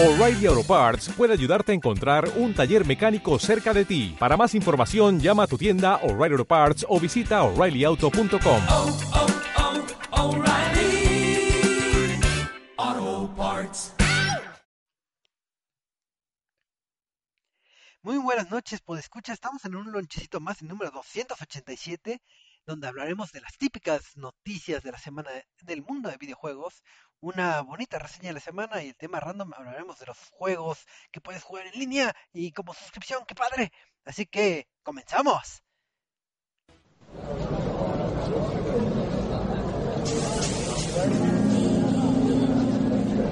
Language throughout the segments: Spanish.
O'Reilly Auto Parts puede ayudarte a encontrar un taller mecánico cerca de ti. Para más información, llama a tu tienda O'Reilly Auto Parts o visita oreillyauto.com. oh, oh, O'Reilly Auto Parts. Muy buenas noches, pues escucha, estamos en un lonchecito más, el número 287, donde hablaremos de las típicas noticias de la semana del mundo de videojuegos, una bonita reseña de la semana y el tema random hablaremos de los juegos que puedes jugar en línea y como suscripción, qué padre. Así que, comenzamos.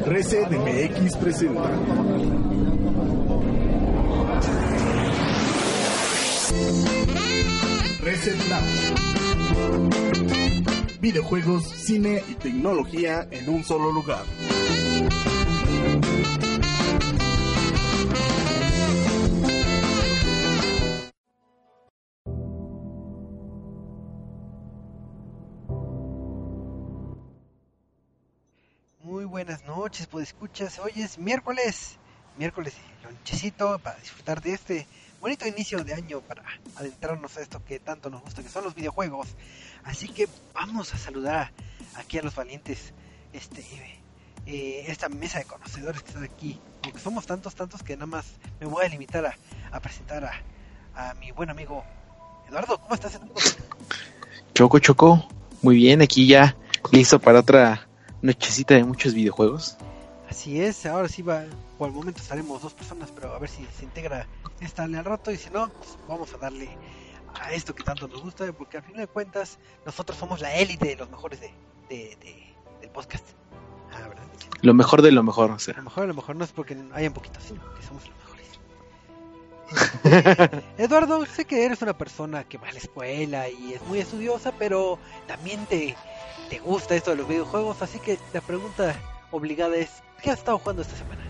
Reset presenta. Reset. Videojuegos, cine y tecnología en un solo lugar. Muy buenas noches, pues escuchas, hoy es miércoles, miércoles lonchecito para disfrutar de este bonito inicio de año para adentrarnos a esto que tanto nos gusta, que son los videojuegos. Así que vamos a saludar aquí a los valientes, este, eh, esta mesa de conocedores que están aquí. Aunque somos tantos, tantos que nada más me voy a limitar a, a presentar a, a, mi buen amigo Eduardo. ¿Cómo estás, Eduardo? Choco, Choco, muy bien, aquí ya listo para otra nochecita de muchos videojuegos. Así es, ahora sí va, por el momento estaremos dos personas, pero a ver si se integra esta al rato y si no, pues vamos a darle a esto que tanto nos gusta, porque al final de cuentas nosotros somos la élite de los mejores de, de, de- del podcast. Ah, ¿verdad? Lo mejor de lo mejor, o sea. lo mejor, a lo mejor no es porque hayan poquitos, sino que somos los mejores. Eduardo, sé que eres una persona que va a la escuela y es muy estudiosa, pero también te, te gusta esto de los videojuegos, así que la pregunta obligada es, ¿qué has estado jugando esta semana?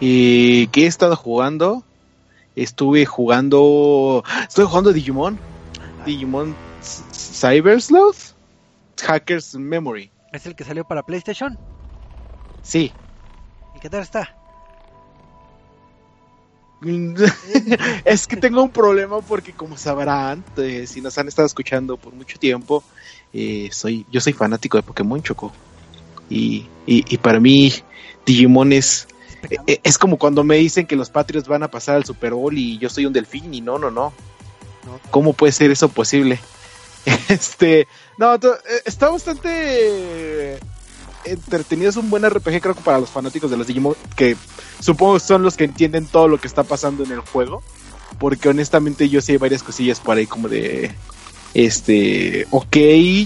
¿Y qué he estado jugando? Estuve jugando. Estuve jugando Digimon. Digimon Cyber Sleuth. Hackers Memory. Es el que salió para PlayStation. Sí. ¿Y qué tal está? es que tengo un problema porque como sabrán, eh, si nos han estado escuchando por mucho tiempo, eh, soy yo soy fanático de Pokémon Choco. Y, y, y para mí Digimon es, Es eh, es como cuando me dicen que los Patriots van a pasar al Super Bowl y yo soy un delfín y no, no, no. ¿Cómo puede ser eso posible? Este, no, eh, está bastante entretenido, es un buen RPG creo que para los fanáticos de los Digimon, que supongo son los que entienden todo lo que está pasando en el juego, porque honestamente yo sí hay varias cosillas por ahí como de, este, ok,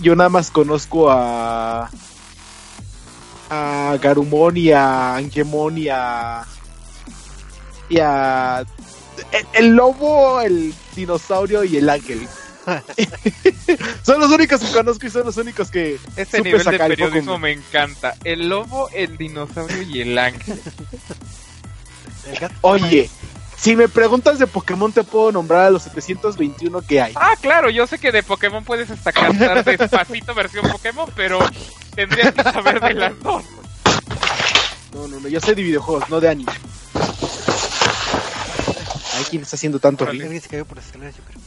yo nada más conozco a a Garumon y a Angemon y a y a el, el lobo, el dinosaurio y el ángel. son los únicos que conozco y son los únicos que Ese supe nivel de periodismo me encanta. El lobo, el dinosaurio y el ángel. el gato. Oye, si me preguntas de Pokémon te puedo nombrar a los 721 que hay. Ah, claro, yo sé que de Pokémon puedes hasta cantar despacito versión Pokémon, pero tendrías que saber de las dos. No, no, no, yo sé de videojuegos, no de anime. Ay, ¿quién está haciendo tanto ruido? Alguien se cayó por las escaleras, yo creo.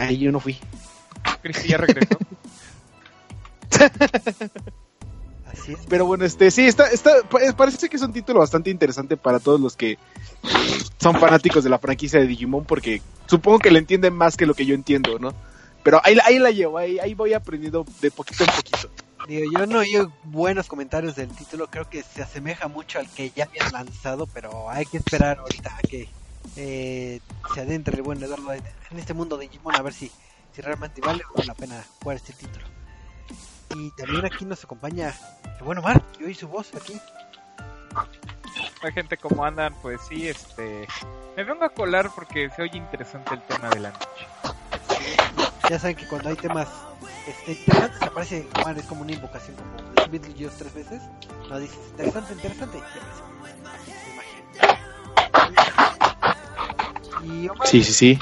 Ay, yo no fui. Cristi ya regresó. Así es. Pero bueno, este, sí, está, está, pa- parece que es un título bastante interesante para todos los que eh, son fanáticos de la franquicia de Digimon, porque supongo que le entienden más que lo que yo entiendo, ¿no? Pero ahí, la- ahí la llevo, ahí, ahí voy aprendiendo de poquito en poquito. Digo, yo no oí buenos comentarios del título, creo que se asemeja mucho al que ya habían lanzado, pero hay que esperar ahorita a que eh, se adentre el buen Eduardo en este mundo de Digimon a ver si, si realmente vale o la pena jugar este título. Y también aquí nos acompaña el buen Omar, que oí su voz aquí. La gente como andan, pues sí, este... Me vengo a colar porque se oye interesante el tema de la noche. Ya saben que cuando hay temas este, interesantes aparece Omar, es como una invocación, como Beetlejuice tres veces. No dices interesante, interesante, y. Y Omar, Sí, sí, sí.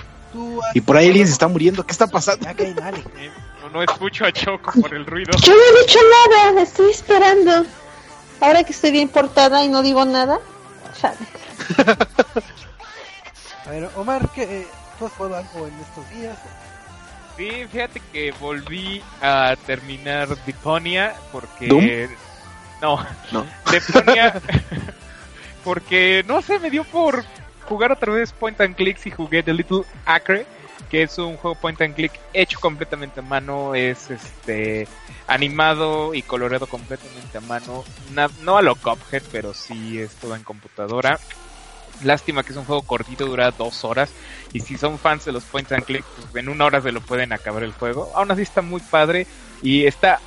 Y por ahí alguien se está muriendo, ¿qué está pasando? Ya que dale. Eh, No, no escucho a Choco por el ruido. Yo no he dicho nada, estoy esperando. Ahora que estoy bien portada y no digo nada, chale. A ver, Omar, ¿qué, eh, ¿tú has jugado algo en estos días? Sí, fíjate que volví a terminar Deponia porque... No, No. Deponia... porque, no sé, me dio por jugar otra vez Point and Clicks y jugué The Little Acre, que es un juego Point and Click hecho completamente a mano, es este animado y coloreado completamente a mano, no a lo Cuphead, pero sí es todo en computadora. Lástima que es un juego cortito, dura dos horas. Y si son fans de los point and click, pues en una hora se lo pueden acabar el juego. Aún así está muy padre y está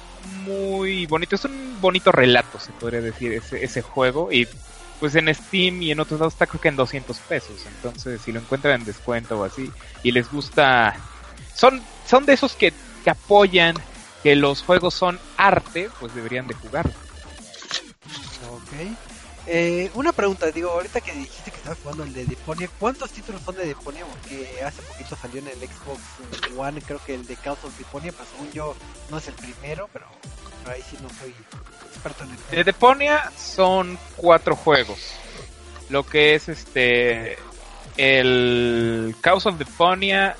muy bonito. Es un bonito relato, se podría decir, ese, juego. Y pues en Steam y en otros lados está creo que en 200 pesos. Entonces, si lo encuentran en descuento o así y les gusta... Son, son de esos que, que apoyan que los juegos son arte, pues deberían de jugarlo. Ok. Eh, una pregunta, digo, ahorita que dijiste que estabas jugando el de Deponia, ¿cuántos títulos son de Deponia? Porque hace poquito salió en el Xbox One, creo que el de Chaos of Deponia, pero según yo no es el primero, pero, pero ahí sí no soy experto en el De juego. Deponia son cuatro juegos. Lo que es este. El Chaos of Deponia.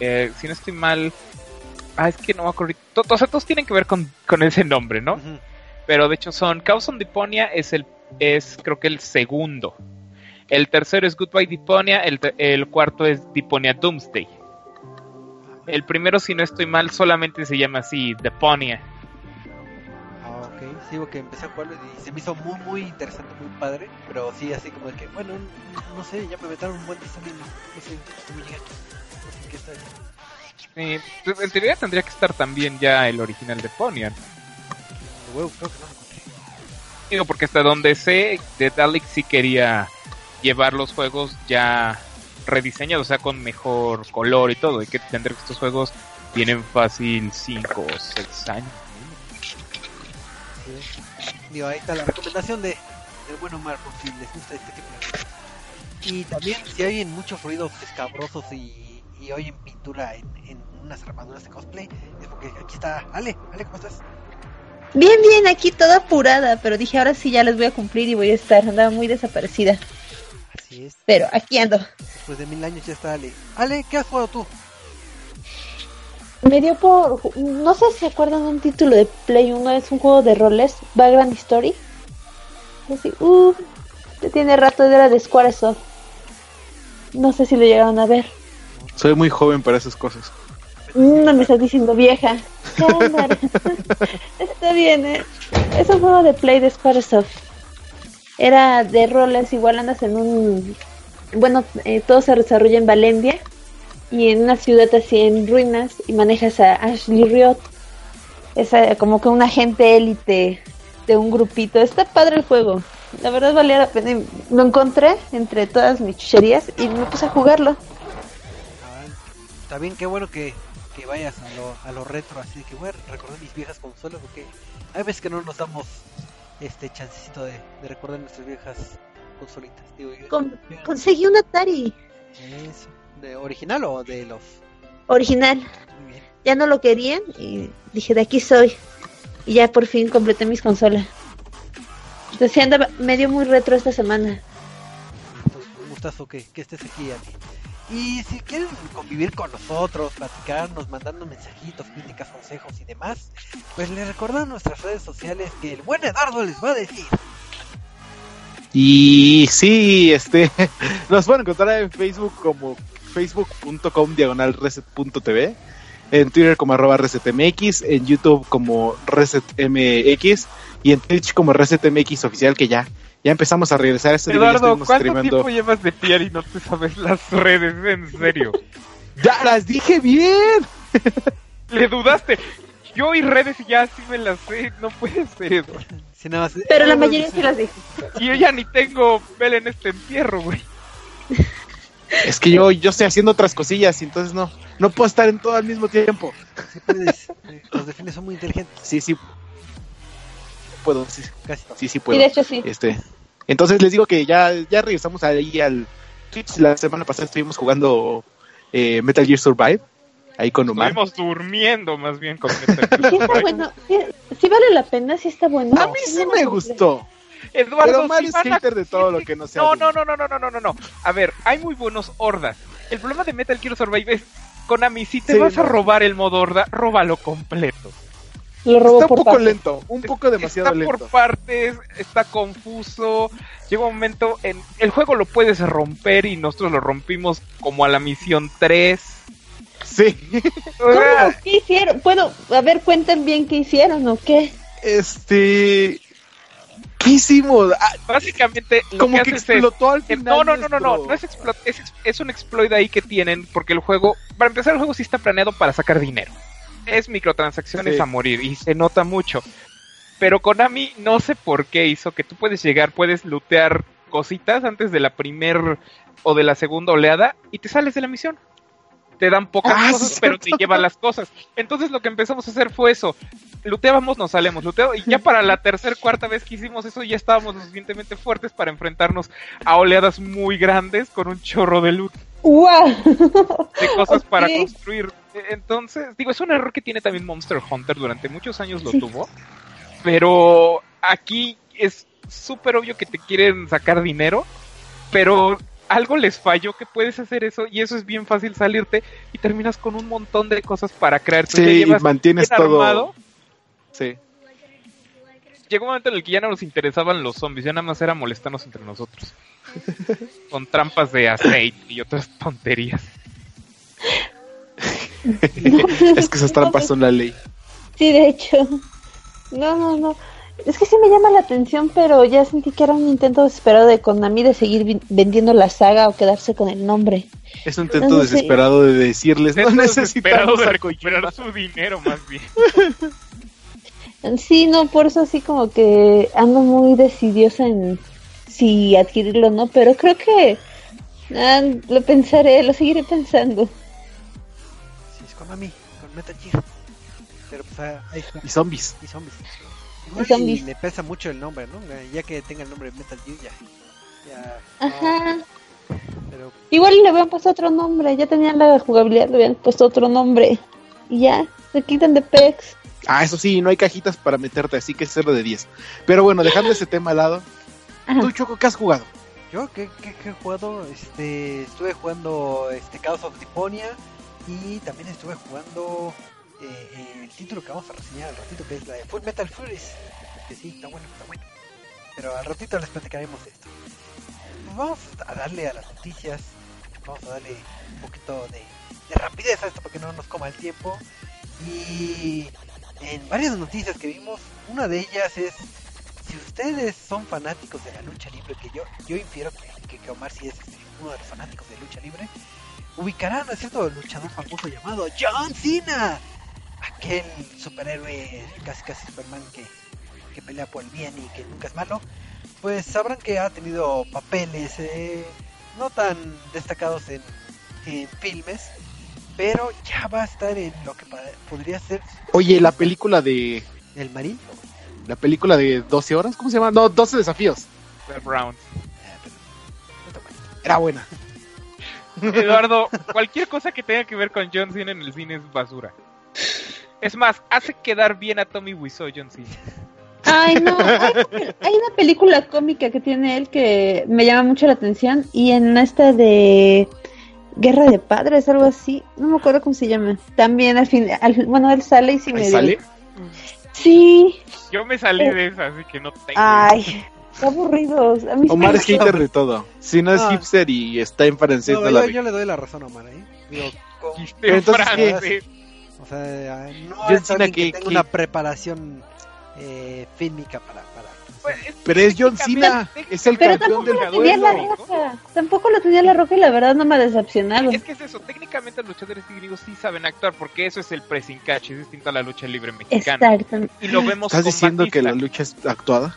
eh, si no estoy mal. Ah, es que no me acuerdo. to- O sea, todos tienen que ver con, con ese nombre, ¿no? Pero de hecho son. Chaos of Deponia es el. Es creo que el segundo. El tercero es Goodbye Deponia. El, el cuarto es Deponia Doomsday. El primero, si no estoy mal, solamente se llama así, Deponia. Ah, ok, sí, porque empecé a jugarlo y se me hizo muy, muy interesante, muy padre, pero sí, así como de que, bueno, no, sé, ya me metieron un buen diseño, no, sé llegué. No sé qué está. Pues, en teoría tendría que estar también ya el original de Ponian. Creo que no porque hasta donde sé, de Dalek sí quería llevar los juegos ya rediseñados, o sea, con mejor color y todo. Hay que entender que estos juegos tienen fácil 5 o 6 años. Digo, ahí está la recomendación de del buen Omar si les gusta este tipo de cosas. Y también si oyen muchos ruidos escabrosos y, y oyen pintura en, en unas armaduras de cosplay, es porque aquí está Ale. Ale, ¿cómo estás? Bien, bien, aquí toda apurada, pero dije ahora sí ya les voy a cumplir y voy a estar. Andaba muy desaparecida, Así es, pero aquí ando. después de mil años ya está Ale. Ale, ¿qué has jugado tú? Me dio por. No sé si se acuerdan de un título de Play 1, es un juego de roles, Vagrant Story. Así, uh, tiene rato de era de Squaresoft. No sé si lo llegaron a ver. Soy muy joven para esas cosas. No me estás diciendo vieja. Está bien, ¿eh? Es un juego de Play de Squaresoft. Era de roles, igual andas en un... Bueno, eh, todo se desarrolla en Valencia y en una ciudad así en ruinas y manejas a Ashley Riot. Es eh, como que un agente élite de un grupito. Está padre el juego. La verdad valía la pena. Lo encontré entre todas mis chucherías y me puse a jugarlo. Ah, Está bien, qué bueno que, que vayas a lo, a lo retro, así de que voy a recordar mis viejas consolas, porque hay veces que no nos damos este chancecito de, de recordar nuestras viejas consolitas. Digo, yo- Con- yo- conseguí un Atari Eso. ¿De original o de los? original. Muy bien. ya no lo querían y dije de aquí soy y ya por fin completé mis consolas entonces andaba medio muy retro esta semana Entonces, un gustazo que, que estés aquí, Ale. Y si quieren convivir con nosotros, platicarnos, mandando mensajitos, críticas, consejos y demás, pues les recordamos nuestras redes sociales que el buen Eduardo les va a decir. Y sí, este, nos pueden encontrar en Facebook como facebook.com diagonal reset.tv, en Twitter como arroba resetmx, en YouTube como resetmx y en Twitch como resetmx oficial que ya, ya empezamos a regresar. Este día ya Eduardo, ¿cuánto tiempo llevas de piar y no te sabes las redes? En serio. ¡Ya las dije bien! Le dudaste. Yo y redes ya sí me las sé. No puede ser, Eduardo. Si nada más- pero la eh, mayoría sí las dije Y yo ya ni tengo vela en este entierro, güey. Es que yo, yo estoy haciendo otras cosillas y entonces no, no puedo estar en todo al mismo tiempo. Sí puedes, eh, los delfines son muy inteligentes, Sí, sí. Puedo, sí, casi sí, sí y puedo. de hecho sí Este, entonces les digo que ya, ya regresamos ahí al Twitch. La semana pasada estuvimos jugando eh, Metal Gear Survive. ahí con Omar. Estuvimos durmiendo más bien con Metal Gear Sí Survive. bueno. Sí, sí vale la pena, sí está bueno. A mí sí me gustó. Eduardo, Pero Omar si es van a- hater de todo lo que no sea. No, no, no, no, no, no, no, no, no. A ver, hay muy buenos hordas. El problema de Metal Gear Survive es, Konami, si te Sí, vas a no. robar el modo horda, róbalo completo. Lo robó Está un por poco lento, un poco demasiado está lento. por partes, está confuso. Llega un momento en el juego lo puedes romper y nosotros lo rompimos como a la misión 3. Sí, ¿Cómo? ¿Qué hicieron? Bueno, a ver, cuenten bien qué hicieron o qué. este. ¿Qué hicimos? Ah, Básicamente como que, que haces es explotó al final. No, no, no, no, no, es, es, es un exploit ahí que tienen porque el juego, para empezar el juego sí está planeado para sacar dinero. Es microtransacciones Sí. a morir y se nota mucho. Pero Konami no sé por qué hizo que tú puedes llegar, puedes lootear cositas antes de la primer o de la segunda oleada y te sales de la misión. Te dan pocas Ah, cosas, pero te llevan las cosas. Entonces lo que empezamos a hacer fue eso. Luteábamos, nos salemos, luteo, y ya para la tercera, cuarta vez que hicimos eso, ya estábamos lo suficientemente fuertes para enfrentarnos a oleadas muy grandes con un chorro de loot, ¡Guau! de cosas para construir. Entonces, digo, es un error que tiene también Monster Hunter, durante muchos años lo Sí. tuvo, pero aquí es súper obvio que te quieren sacar dinero, pero algo les falló que puedes hacer eso y eso es bien fácil salirte y terminas con un montón de cosas para crear. Sí, y mantienes todo. armado. Sí. Llegó un momento en el que ya no nos interesaban los zombies, ya nada más era molestarnos entre nosotros. Con trampas de aceite y otras tonterías. Es que esas trampas son la ley. Sí, de hecho. No, no, no. Es que sí me llama la atención, pero ya sentí que era un intento desesperado de Konami de seguir vendiendo la saga o quedarse con el nombre. Es un intento No desesperado de decirles, no necesitamos de recuperar su dinero más bien. Sí, no, por eso así como que ando muy decidiosa en si adquirirlo o no, pero creo que ah, lo pensaré, lo seguiré pensando. Konami, con Metal Gear. Pero pues ah, ahí está. Y zombies. Y zombies. Igual Y zombies. y le pesa mucho el nombre, ¿no? Ya que tenga el nombre de Metal Gear, ya. ya Ajá. pero Igual le habían puesto otro nombre, ya tenían la jugabilidad, le habían puesto otro nombre. Y ya, se quitan de pex. Ah, eso sí, no hay cajitas para meterte, así que es 0 de 10. Pero bueno, dejando ese tema al lado, Ajá. ¿tú, Choco, qué has jugado? yo que, que, que he jugado, este, estuve jugando este Chaos of Deponia y también estuve jugando eh, el título que vamos a reseñar al ratito, que es la de Full Metal Furies. Que sí, está bueno, está bueno. Pero al ratito les platicaremos de esto. Vamos a darle a las noticias, vamos a darle un poquito de, de rapidez a esto para que no nos coma el tiempo. Y en varias noticias que vimos, una de ellas es si ustedes son fanáticos de la lucha libre, que yo, yo infiero que, que, Omar sí es uno de los fanáticos de lucha libre, ubicarán a cierto luchador famoso llamado John Cena, aquel superhéroe casi casi Superman que, que pelea por el bien y que nunca es malo, pues sabrán que ha tenido papeles eh, no tan destacados en, en filmes, pero ya va a estar en lo que podría ser Oye, la película de. el Marín. La película de 12 horas, ¿cómo se llama? No, 12 desafíos. Está mal. Era buena. Eduardo, cualquier cosa que tenga que ver con John Cena en el cine es basura. Es más, hace quedar bien a Tommy Wiseau John Cena. Ay, no, hay, hay una película cómica que tiene él que me llama mucho la atención y en esta de Guerra de Padres, algo así, no me acuerdo cómo se llama. También al fin, al- bueno, él sale y sí me sale. Sí, Yo me salí de esa, así que no tengo. ay, qué aburridos. A mí sí Omar es hater de todo. Si no es Ah. hipster y está en francés, No, no la yo, ve. yo le doy la razón a Omar, ¿eh? Digo, con- Entonces, francés. o sea, no John es Cena que que- tenga que- una preparación eh, fílmica para... para Pues, Pero es John Cena, es el Pero campeón del la roca. Tampoco lo tenía la roca y la verdad no me ha decepcionado. Es que es eso, técnicamente los luchadores griegos sí saben actuar porque eso es el pressing catch, es distinto a la lucha libre mexicana. Exacto. Y lo vemos ¿Estás diciendo que la lucha es actuada?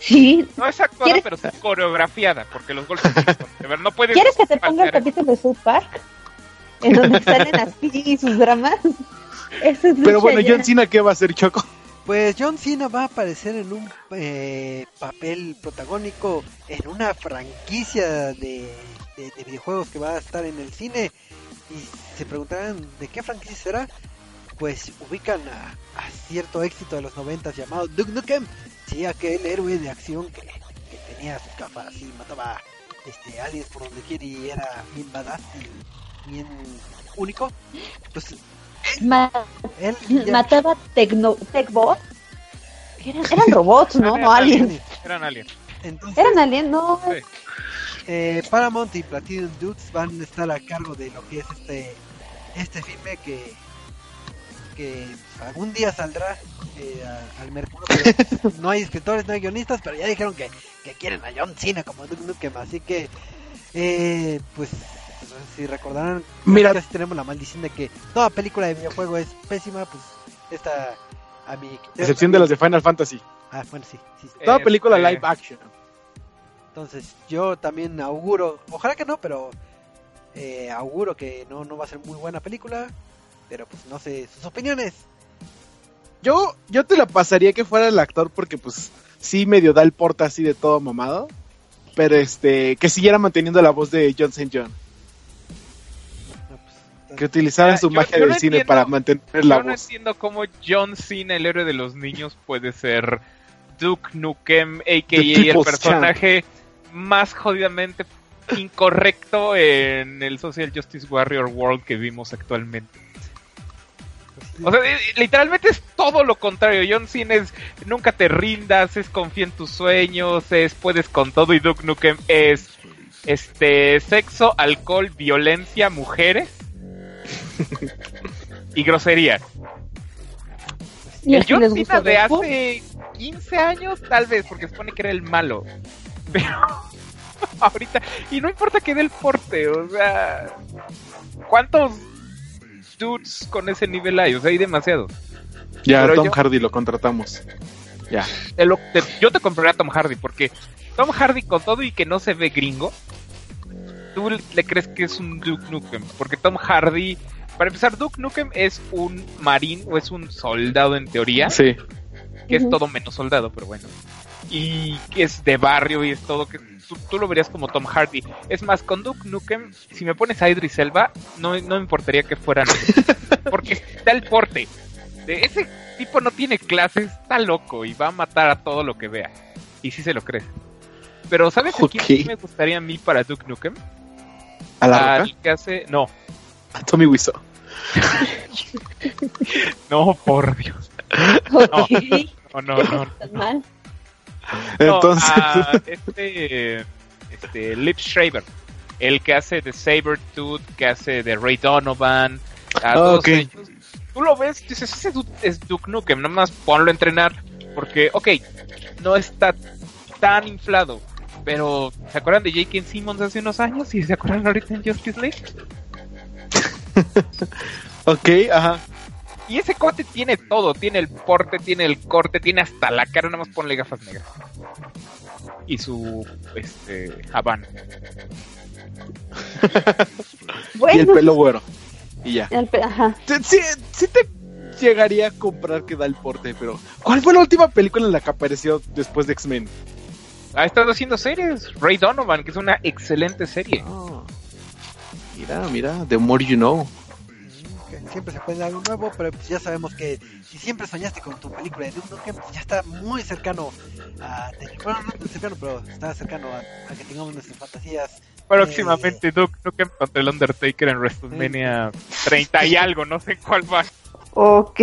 Sí. No es actuada, ¿Quieres- pero sí coreografiada, porque los golpes no puedes ¿Quieres que te ponga el capítulo de South Park? En donde salen así y sus dramas. Eso es Pero bueno. John Cena, ¿qué va a hacer, Choco? Pues John Cena va a aparecer en un eh, papel protagónico en una franquicia de, de- de videojuegos que va a estar en el cine Y se preguntarán de qué franquicia será, pues ubican a, a cierto éxito de los noventas llamado Duke Nukem, sí, aquel héroe de acción que, que tenía sus gafas así, mataba este aliens por donde quiera y era bien badass y bien único. Pues Ma- él ya- mataba tecno, Techbot. Eran, eran robots, ¿no? No aliens. Eran aliens. entonces, Eran aliens, no. Sí. eh, Paramount y Platinum Dudes van a estar a cargo de lo que es este este filme que que algún día saldrá eh, a- al mercado. pero no hay escritores, no hay guionistas, pero ya dijeron que, que quieren a John Cena como Duke Nukem, así que eh, pues si recordarán, Mira. casi tenemos la maldición de que toda película de videojuego es pésima, pues esta a mi Excepción de las de Final Fantasy. Ah, bueno, sí, sí, sí. Toda Este- película live action. Entonces, yo también auguro, ojalá que no, pero eh, auguro que no, no va a ser muy buena película. Pero pues no sé, sus opiniones. Yo, yo te la pasaría que fuera el actor porque pues sí medio da el porte así de todo mamado. Pero este, que siguiera manteniendo la voz de John St. John. No, pues, Que utilizaran su yo- magia yo del no cine entiendo- para mantener la Yo no voz. entiendo cómo John Cena, el héroe de los niños, puede ser Duke Nukem, a.k.a. The el personaje más jodidamente incorrecto en el Social Justice Warrior World que vimos actualmente. O sea, eh, literalmente es todo lo contrario. John Cena es nunca te rindas, es confía en tus sueños, es puedes con todo y Duke Nukem es este sexo, alcohol, violencia, mujeres y grosería. Y El John Cena de hace 15 años, tal vez, porque se supone que era el malo. Pero ahorita, y no importa que dé el porte, o sea, ¿cuántos dudes con ese nivel hay? O sea, hay demasiados. Ya, pero Tom yo- Hardy lo contratamos. Ya. Te lo- te- yo te compraría a Tom Hardy, porque Tom Hardy con todo y que no se ve gringo, tú le crees que es un Duke Nukem, porque Tom Hardy, para empezar, Duke Nukem es un marín o es un soldado en teoría. Sí. que es todo menos soldado, pero bueno. Y que es de barrio y es todo que tú, tú lo verías como Tom Hardy. Es más, con Duke Nukem, si me pones a Idris Elba, no, no me importaría que fueran. porque está el porte. De ese tipo no tiene clases, está loco y va a matar a todo lo que vea. Y sí se lo crees. Pero ¿sabes a quién me gustaría a mí para Duke Nukem? A la Al que hace. No, A Tommy Wiseau. no, por Dios. No, no, no. estás No, Entonces. a este, este, Lip Schreiber, el que hace de Sabertooth, que hace de Ray Donovan, a Ah, todos ok. ellos. Tú lo ves, dices, ese es Duke Nukem, nomás ponlo a entrenar, porque, ok, no está tan inflado, pero ¿se acuerdan de J.K. Simmons hace unos años? ¿Y se acuerdan ahorita en Justice League? ok, ajá. Y ese cuate tiene todo, tiene el porte, tiene el corte, tiene hasta la cara, nada más ponle gafas negras. Y su, este, Habana. Bueno, Y el pelo güero. Y ya. el pe- ajá. Te- Sí, sí te llegaría a comprar que da el porte, pero ¿cuál fue la última película en la que apareció después de X-Men? Ha estado haciendo series. Ray Donovan, que es una excelente serie. Mira, mira, The More You Know. Siempre se puede dar algo nuevo, pero pues ya sabemos que si siempre soñaste con tu película de Duke Nukem, pues ya está muy cercano a tener, bueno, no tan cercano, pero está cercano a, a que tengamos nuestras fantasías. Próximamente Duke Nukem contra el Undertaker en WrestleMania 30 y algo, no sé cuál va. Ok.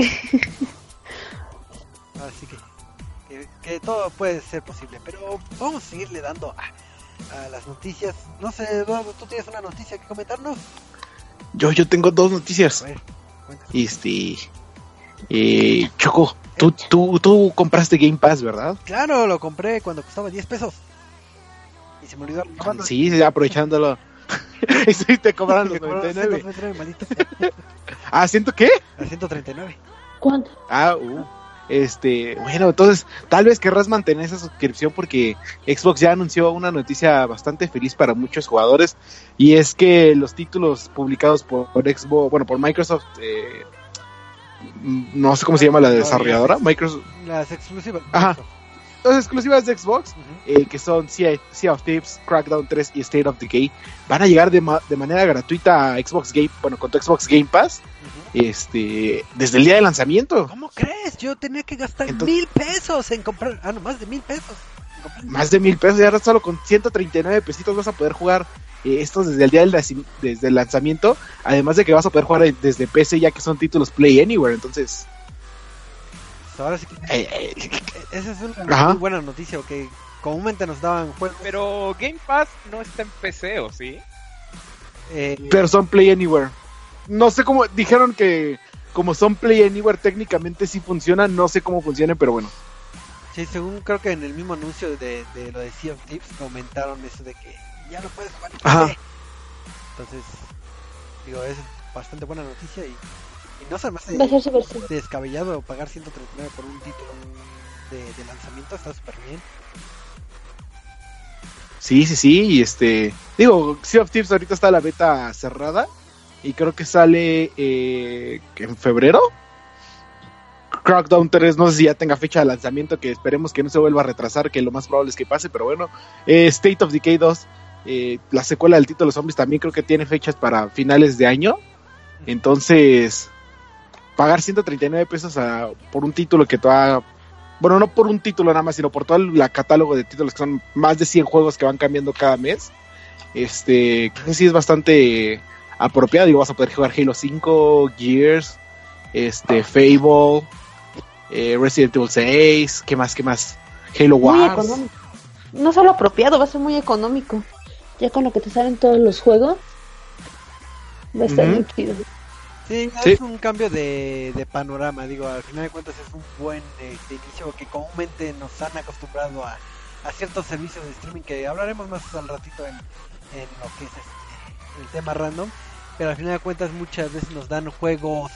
Así que, que, que todo puede ser posible, pero vamos a seguirle dando a, a las noticias. No sé, Eduardo, ¿tú tienes una noticia que comentarnos? Yo, yo tengo dos noticias. A ver, cuéntanos. Este. Eh, Choco, tú, tú, tú compraste Game Pass, ¿verdad? Claro, lo compré cuando costaba 10 pesos. Y se me olvidó renovarlo. Sí, sí, aprovechándolo. y sí, te cobraron los Me cobraron 99. 139, maldita sea. Ah, ¿siento qué? A 139. ¿Cuánto? Ah, uh. Este, bueno, entonces tal vez querrás mantener esa suscripción porque Xbox ya anunció una noticia bastante feliz para muchos jugadores y es que los títulos publicados por, por Xbox, bueno, por Microsoft, eh, no sé cómo se llama la desarrolladora, Microsoft, Las exclusivas. Ajá. las exclusivas de Xbox, eh, que son Sea, Sea of Thieves, Crackdown 3 y State of Decay, van a llegar de, ma- de manera gratuita a Xbox Game, bueno, con tu Xbox Game Pass, este, desde el día de lanzamiento. ¿Cómo crees? Yo tenía que gastar Entonces- mil pesos en comprar. Ah, no, más de mil pesos. Más de mil pesos, y ahora solo con 139 pesitos vas a poder jugar eh, estos desde el día del desde el lanzamiento, además de que vas a poder jugar desde PC ya que son títulos Play Anywhere, entonces... Pues ahora sí que. eh, eh, Esa es una Ajá. muy buena noticia, que comúnmente nos daban juegos. Pero Game Pass no está en PC, ¿o sí? eh, pero son Play Anywhere. No sé cómo, dijeron que como son Play Anywhere técnicamente sí funcionan, no sé cómo funcione, pero bueno. Sí, según creo que en el mismo anuncio de, de lo de Sea of Thieves comentaron eso de que ya lo puedes jugar Ajá. Entonces, digo, es bastante buena noticia y, y no se me hace descabellado pagar 139 por un título de, de lanzamiento, está súper bien. Sí, sí, sí, y este, digo, Sea of Thieves ahorita está la beta cerrada y creo que sale eh, en febrero. Crackdown 3 no sé si ya tenga fecha de lanzamiento, que esperemos que no se vuelva a retrasar, que lo más probable es que pase, pero bueno. Eh, State of Decay 2, eh, la secuela del título Zombies también creo que tiene fechas para finales de año. Entonces, pagar 139 pesos a- por un título que todavía bueno, no por un título nada más, sino por todo el la catálogo de títulos que son más de 100 juegos que van cambiando cada mes. Este, creo que sí es bastante apropiado. Digo, vas a poder jugar Halo 5, Gears, este, Fable, eh, Resident Evil 6, ¿qué más, qué más? Halo Muy Wars. económico. No solo apropiado, va a ser muy económico. Ya con lo que te salen todos los juegos, va a estar muy chido. Sí, Sí. es un cambio de, de panorama, digo, al final de cuentas es un buen este, inicio que comúnmente nos han acostumbrado a, a ciertos servicios de streaming que hablaremos más al ratito en, en lo que es este, el tema random, pero al final de cuentas muchas veces nos dan juegos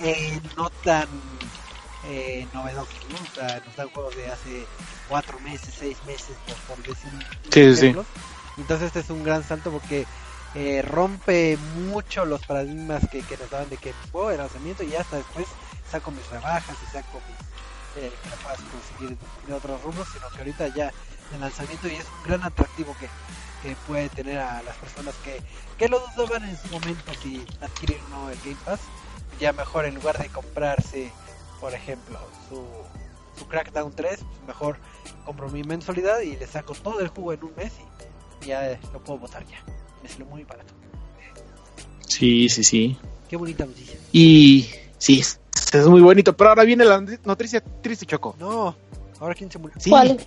eh, no tan eh, novedosos, ¿no? O sea, nos dan juegos de hace cuatro meses, seis meses, por, por decir Sí, sí. Entonces este es un gran salto porque eh, rompe mucho los paradigmas que, que nos daban de que el juego de lanzamiento y hasta después saco mis rebajas y saco mis eh, que la puedas conseguir de otros rubros, sino que ahorita ya el lanzamiento y es un gran atractivo que, que puede tener a las personas que, que lo dudaban en su momento si adquirir o no el Game Pass, ya mejor en lugar de comprarse, por ejemplo, su, su Crackdown 3, pues mejor compro mi mensualidad y le saco todo el juego en un mes y ya lo puedo botar ya. Me salió muy barato. Sí, sí, sí. Qué bonita noticia. Y sí, es, es muy bonito. Pero ahora viene la noticia triste, Choco. No, ahora quién se murió. Sí, ¿Cuál?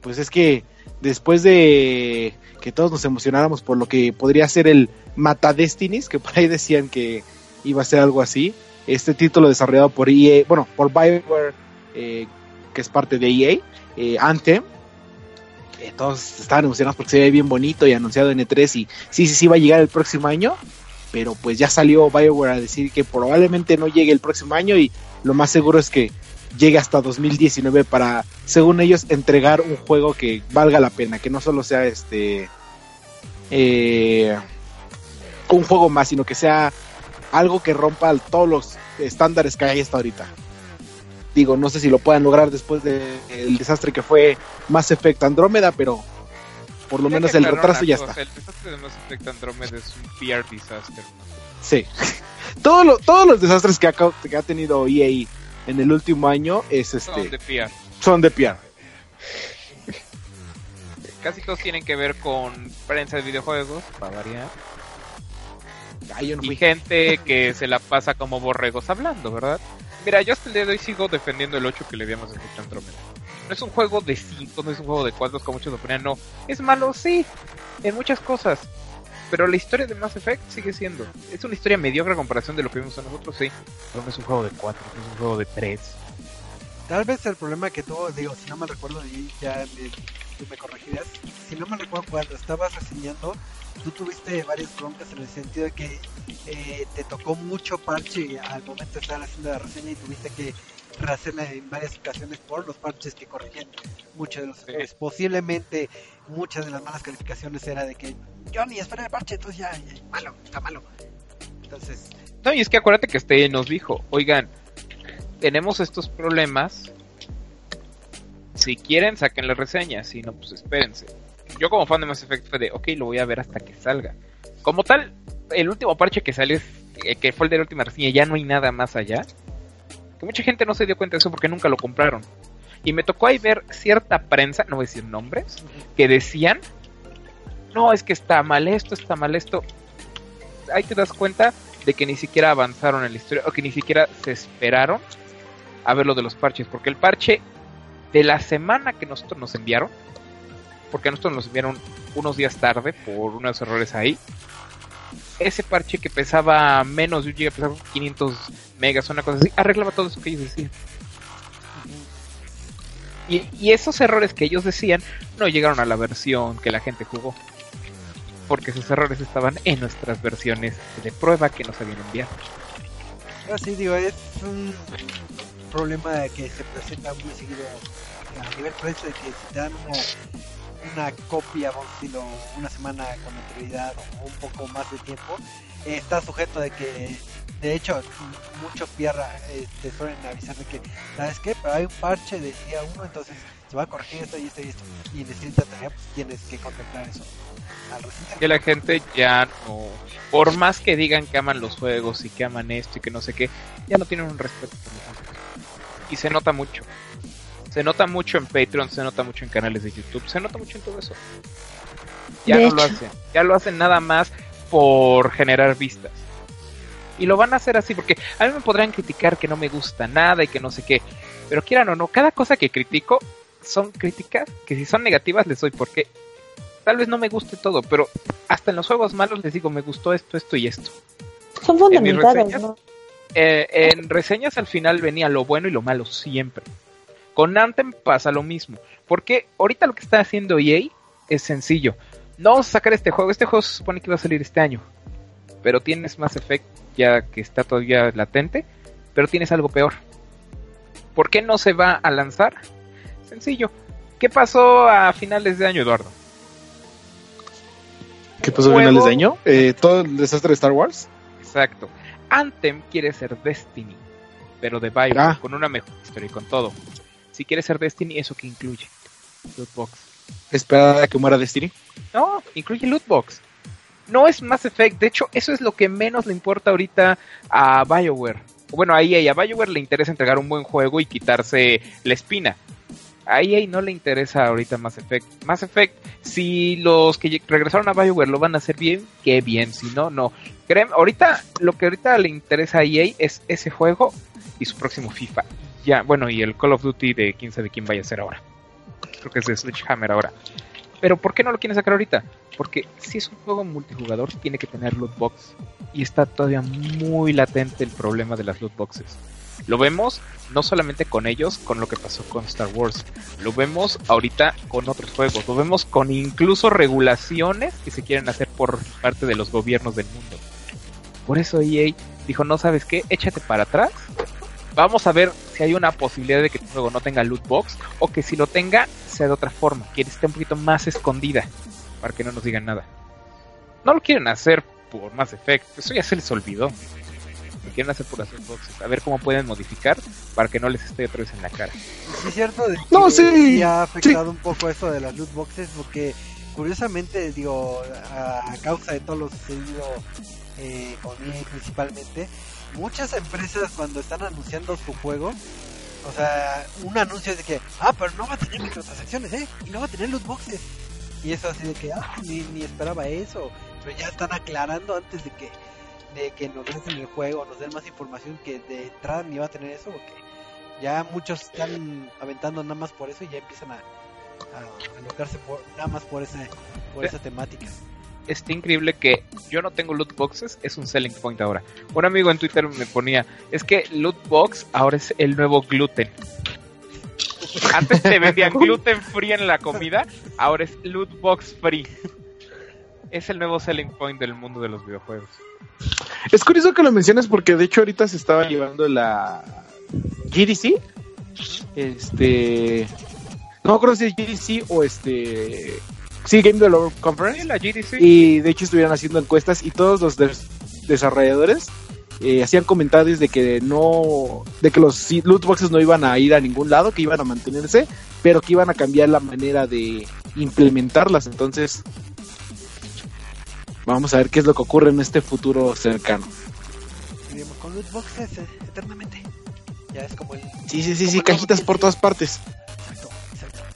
pues es que después de que todos nos emocionáramos por lo que podría ser el Mata Destinies, que por ahí decían que iba a ser algo así, este título desarrollado por EA, bueno, por Bioware, eh, que es parte de EA, eh, eh, todos estaban emocionados porque se ve bien bonito y anunciado en E3 y sí, sí, sí va a llegar el próximo año, pero pues ya salió Bioware a decir que probablemente no llegue el próximo año y lo más seguro es que llegue hasta 2019 para, según ellos, entregar un juego que valga la pena, que no solo sea este eh, un juego más, sino que sea algo que rompa todos los estándares que hay hasta ahorita. Digo, no sé si lo puedan lograr después del desastre que fue Mass Effect Andrómeda, pero por lo menos el retraso ya cosa, está. El desastre de Mass Effect Andromeda es un PR disaster. Sí. Todo lo- todos los desastres que ha, ca- que ha tenido EA en el último año es Son este de PR. son de PR. Casi todos tienen que ver con prensa de videojuegos, para variar. Ay, yo no Y fui. gente que se la pasa como borregos hablando, ¿verdad? Mira, yo hasta el día de hoy sigo defendiendo el 8 que le dimos a Effect Andromeda. No es un juego de 5, no es un juego de 4 como muchos lo ponían, no. Es malo, sí, en muchas cosas. Pero la historia de Mass Effect sigue siendo. Es una historia mediocre a comparación de lo que vimos a nosotros, sí. Pero no es un juego de 4, es un juego de 3. Tal vez el problema que tuvo, digo, si no me recuerdo, y ya me, tú me corregirás, si no me recuerdo cuando estabas reseñando, tú tuviste varias broncas en el sentido de que eh, te tocó mucho parche al momento de estar haciendo la reseña y tuviste que rehacerla en varias ocasiones por los parches que corregían muchos de los errores. Posiblemente muchas de las malas calificaciones era de que Johnny, espera el parche, entonces ya, malo, está malo. Entonces, No, y es que acuérdate que este nos dijo, oigan, tenemos estos problemas Si quieren, saquen la reseña. Si no, pues espérense. Yo como fan de Mass Effect fue de, ok, lo voy a ver hasta que salga. Como tal, el último parche que salió, es- eh, que fue el de la última reseña, ya no hay nada más allá. Que mucha gente no se dio cuenta de eso porque nunca lo compraron. Y me tocó ahí ver cierta prensa, no voy a decir nombres, que decían, no, es que está mal esto, está mal esto. Ahí te das cuenta de que ni siquiera avanzaron en la historia o que ni siquiera se esperaron a ver lo de los parches, porque el parche de la semana que nosotros nos enviaron, porque a nosotros nos enviaron unos días tarde por unos errores ahí, ese parche que pesaba menos de un giga, pesaba 500 megas, una cosa así, arreglaba todo eso que ellos decían. Y, y esos errores que ellos decían no llegaron a la versión que la gente jugó. Porque esos errores estaban en nuestras versiones de prueba que nos habían enviado. Así digo, es un problema que se presenta muy seguido a nivel prensa de que si te dan una, una copia, vamos a decirlo, una semana con anterioridad o un poco más de tiempo, está sujeto de que, de hecho, muchos pierra eh, te suelen avisar de que, ¿sabes qué? Pero hay un parche de día 1, entonces se va a corregir esto y esto y esto. Y en escrita tarea pues, tienes que contemplar eso Que la gente ya no, por más que digan que aman los juegos y que aman esto y que no sé qué, ya no tienen un respeto por los juegos. Y se nota mucho. Se nota mucho en Patreon, se nota mucho en canales de YouTube, se nota mucho en todo eso. Ya De no lo hacen. Ya lo hacen nada más por generar vistas. Y lo van a hacer así porque a mí me podrán criticar que no me gusta nada y que no sé qué. Pero quieran o no, cada cosa que critico son críticas que si son negativas les doy porque tal vez no me guste todo, pero hasta en los juegos malos les digo me gustó esto, esto y esto. Son reseñas, ¿no? Eh, en reseñas al final venía lo bueno y lo malo siempre. Con Anthem pasa lo mismo. Porque ahorita lo que está haciendo EA es sencillo. No vamos a sacar este juego. Este juego se supone que iba a salir este año. Pero tienes Mass Effect ya que está todavía latente. Pero tienes algo peor. ¿Por qué no se va a lanzar? Sencillo. ¿Qué pasó a finales de año, Eduardo? ¿Qué pasó a finales de año? Eh, todo el desastre de Star Wars. Exacto. Anthem quiere ser Destiny, pero de Bioware, Ah. con una mejor historia y con todo. Si quiere ser Destiny, ¿eso que incluye? Lootbox. Esperar a que muera Destiny. No, incluye Lootbox. No es Mass Effect, de hecho, eso es lo que menos le importa ahorita a Bioware. Bueno, a EA, a Bioware le interesa entregar un buen juego y quitarse la espina. A EA no le interesa ahorita Mass Effect. Mass Effect, si los que regresaron a Bioware lo van a hacer bien, qué bien. Si no, no. Créeme, ahorita, lo que ahorita le interesa a EA es ese juego y su próximo FIFA. Ya, bueno, y el Call of Duty de quién sabe quién vaya a ser ahora. Creo que es de Sledgehammer ahora. Pero ¿por qué no lo quieren sacar ahorita? Porque si es un juego multijugador, tiene que tener loot box. Y está todavía muy latente el problema de las loot boxes. Lo vemos no solamente con ellos, con lo que pasó con Star Wars. Lo vemos ahorita con otros juegos. Lo vemos con incluso regulaciones que se quieren hacer por parte de los gobiernos del mundo. Por eso EA dijo, no sabes qué, échate para atrás. Vamos a ver si hay una posibilidad de que tu juego no tenga loot box o que si lo tenga sea de otra forma, que esté un poquito más escondida para que no nos digan nada. No lo quieren hacer por Mass Effect, eso ya se les olvidó. Lo quieren hacer por las loot boxes, a ver cómo pueden modificar para que no les esté otra vez en la cara. Sí, es cierto. De No, que sí, ha afectado un poco eso de las loot boxes porque curiosamente, digo, a, causa de todo lo sucedido eh, con EA principalmente, muchas empresas cuando están anunciando su juego, o sea, un anuncio es de que, ah, pero no va a tener microtransacciones, ¿eh? Y no va a tener loot boxes. Y eso así de que, ah, ni, ni esperaba eso. Pero ya están aclarando antes de que de que nos den el juego, nos den más información que de entrada ni va a tener eso, porque ya muchos están aventando nada más por eso y ya empiezan a, a por, nada más por esa, por esa temática. Está increíble que yo no tengo loot boxes, es un selling point ahora. Un amigo en Twitter me ponía, es que loot box ahora es el nuevo gluten. Antes te vendían gluten free en la comida, ahora es loot box free. Es el nuevo selling point del mundo de los videojuegos. Es curioso que lo menciones porque de hecho ahorita se estaba llevando la GDC. Este. No acuerdo si es GDC o este. Sí, Game Developer Conference. Sí, la GDC. Y de hecho estuvieron haciendo encuestas y todos los des- desarrolladores eh, hacían comentarios de que no. de que los loot boxes no iban a ir a ningún lado, que iban a mantenerse pero que iban a cambiar la manera de implementarlas. Entonces, vamos a ver qué es lo que ocurre en este futuro cercano. Con loot boxes eh, eternamente. Ya es como el. Sí, sí, sí, sí, cajitas por todas partes.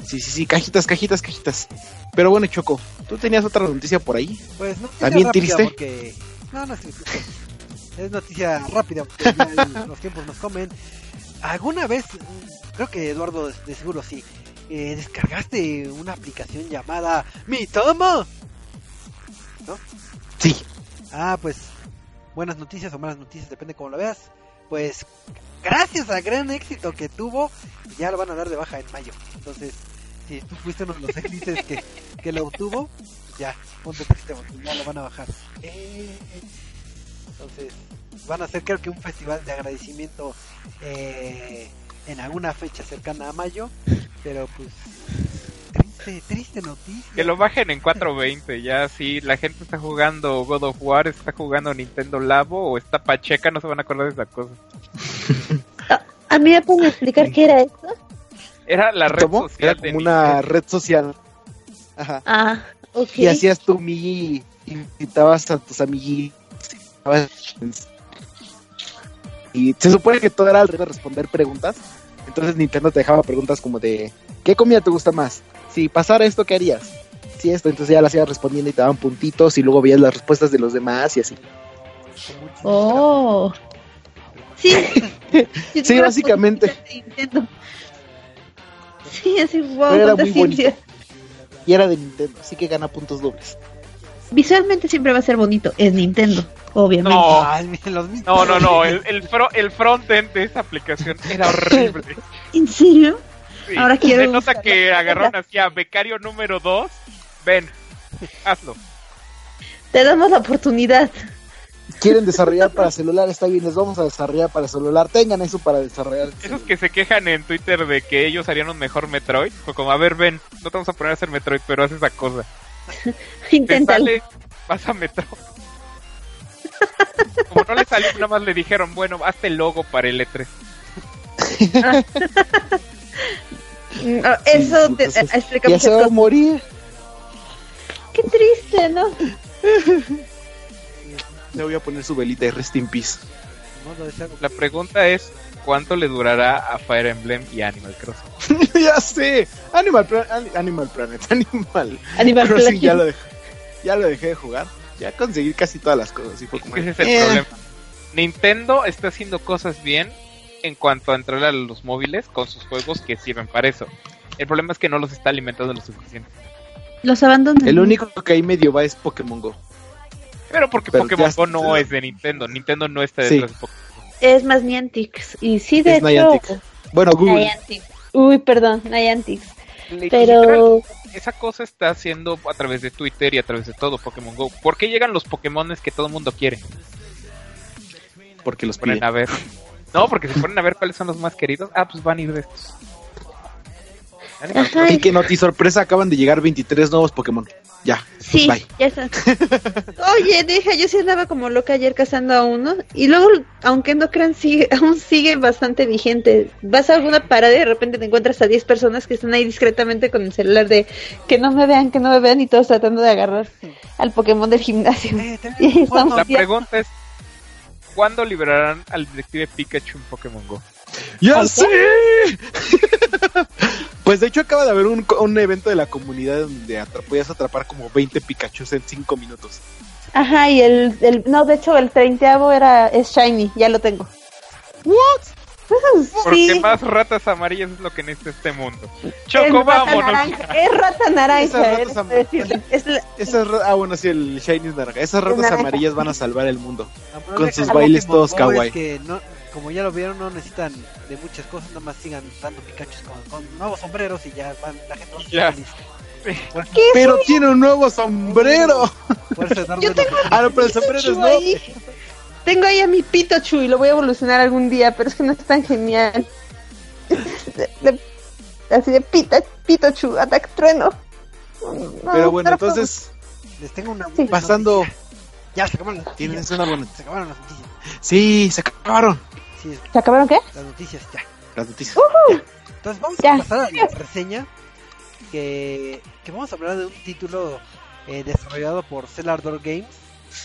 Sí, sí, sí, cajitas, cajitas, cajitas. Pero bueno, Choco, tú tenías otra noticia por ahí. Pues noticia ¿También triste? Porque... No, no es triste. Es noticia rápida porque ya los tiempos nos comen. ¿Alguna vez, creo que Eduardo de, de seguro sí, eh, descargaste una aplicación llamada Mi Tomo? Sí, Ah, pues buenas noticias o malas noticias, depende cómo lo veas. Pues gracias al gran éxito que tuvo, ya lo van a dar de baja en mayo. Entonces, si tú fuiste uno de los felices que, que lo obtuvo, ya, ponte triste porque ya lo van a bajar. Eh, entonces, van a hacer creo que un festival de agradecimiento eh, en alguna fecha cercana a mayo, pero pues triste, triste noticia. Que lo bajen en 420, ya si la gente está jugando God of War, está jugando Nintendo Labo o está Pacheca, no se van a acordar de esa cosa. ¿A mí me pueden explicar qué era esto? Era la red ¿cómo? social Era de como una Nintendo. red social. Ajá. Ah, ok. Y hacías tu mi invitabas a tus amiguitos. Y se supone que todo era alrededor de responder preguntas. Entonces Nintendo te dejaba preguntas como de ¿qué comida te gusta más? Si pasara esto, ¿qué harías? Si esto, entonces ya las ibas respondiendo y te daban puntitos y luego veías las respuestas de los demás y así. Oh. Sí. Sí, básicamente. Posibilidad de Nintendo. Sí, así, wow, Pero era muy bonito. Y era de Nintendo, así que gana puntos dobles. Visualmente siempre va a ser bonito. Es Nintendo, obviamente. No. Ay, miren, los mismos. No, no, no, el, el, fro- el frontend de esa aplicación era horrible. ¿En serio? Sí. Ahora quiero Se nota que agarraron así a becario número 2. Ven, hazlo. Te damos la oportunidad. Quieren desarrollar para celular, está bien, les vamos a desarrollar para celular. Tengan eso para desarrollar. Esos que se quejan en Twitter de que ellos harían un mejor Metroid, fue como, a ver, ven, no te vamos a poner a hacer Metroid, pero haz esa cosa. Te Inténtalo. sale, vas a Metroid. Como no le salió, nada más le dijeron, bueno, hazte el logo para el E E3. Mm, ah, Eso Sí, te, entonces, eh, explica Ya se va a morir. Qué triste, ¿no? Le voy a poner su velita de Rest in Peace. La pregunta es, ¿cuánto le durará a Fire Emblem y Animal Crossing? ya sé. Animal, Animal Planet, Animal Animal Crossing Planet. ya lo, dejé, ya lo dejé de jugar. Ya conseguí casi todas las cosas. Y fue como, Ese es el eh, problema. Nintendo está haciendo cosas bien en cuanto a entrar a los móviles con sus juegos que sirven para eso. El problema es que no los está alimentando lo suficiente. Los abandonan. El único que ahí medio va es Pokémon Go. Pero porque Pero Pokémon Go no es de Nintendo. Nintendo no está Sí. detrás de Pokémon. Es más Niantic. Y sí, de Es hecho. Niantic. Bueno, Google. Niantic. Uy, perdón, Niantic. Pero. esa cosa está haciendo a través de Twitter y a través de todo Pokémon Go. ¿Por qué llegan los Pokémones que todo el mundo quiere? Porque los Ponen a ver. No, porque se ponen a ver cuáles son los más queridos. Ah, pues van a ir de estos. Ajá. Y que noti sorpresa acaban de llegar 23 nuevos Pokémon. Ya. Sí, Bye. ya está. Oye, deja, yo sí andaba como loca ayer cazando a uno. Y luego, aunque no crean, sigue, aún sigue bastante vigente. Vas a alguna parada y de repente te encuentras a 10 personas que están ahí discretamente con el celular de que no me vean, que no me vean y todos tratando de agarrar al Pokémon del gimnasio. Eh. La pregunta es: ¿cuándo liberarán al detective Pikachu en Pokémon Go? ¡Ya ¿Por sé! Pues de hecho acaba de haber un, co- un evento de la comunidad donde atra- podías atrapar como 20 Pikachus en 5 minutos. Ajá, y el, el- no, de hecho, el treintaavo era, es Shiny, ya lo tengo. Porque Sí, más ratas amarillas es lo que necesita este mundo. es Choco, rata vámonos. naranja, es rata naranja. Esas ratas decirte. Es la- Esas ra- ah, bueno, sí, el Shiny es naranja. Esas ratas naranja. amarillas van a salvar el mundo. Con sus bailes todos kawaii. es que no, como ya lo vieron, no necesitan de muchas cosas, nada más sigan dando Pikachu con, con nuevos sombreros y ya van, la gente Ya. feliz. Pero tiene un nuevo sombrero. Yo una- Ah, no, pero el sombrero es nuevo. ahí. Tengo ahí a mi Pikachu y lo voy a evolucionar algún día, pero es que no es tan genial. De- de- así de Pita, Pikachu, ataque trueno. No, Pero bueno, pero- entonces, Les tengo una Sí. pasando. Ya se acabaron las noticias. Tienes una buena. Se acabaron las noticias. Sí, se acabaron Sí, ¿Se acabaron qué? las noticias ya. las noticias. Uh. Entonces vamos Ya. a pasar a la reseña que, que vamos a hablar de un título eh, desarrollado por Cellar Door Games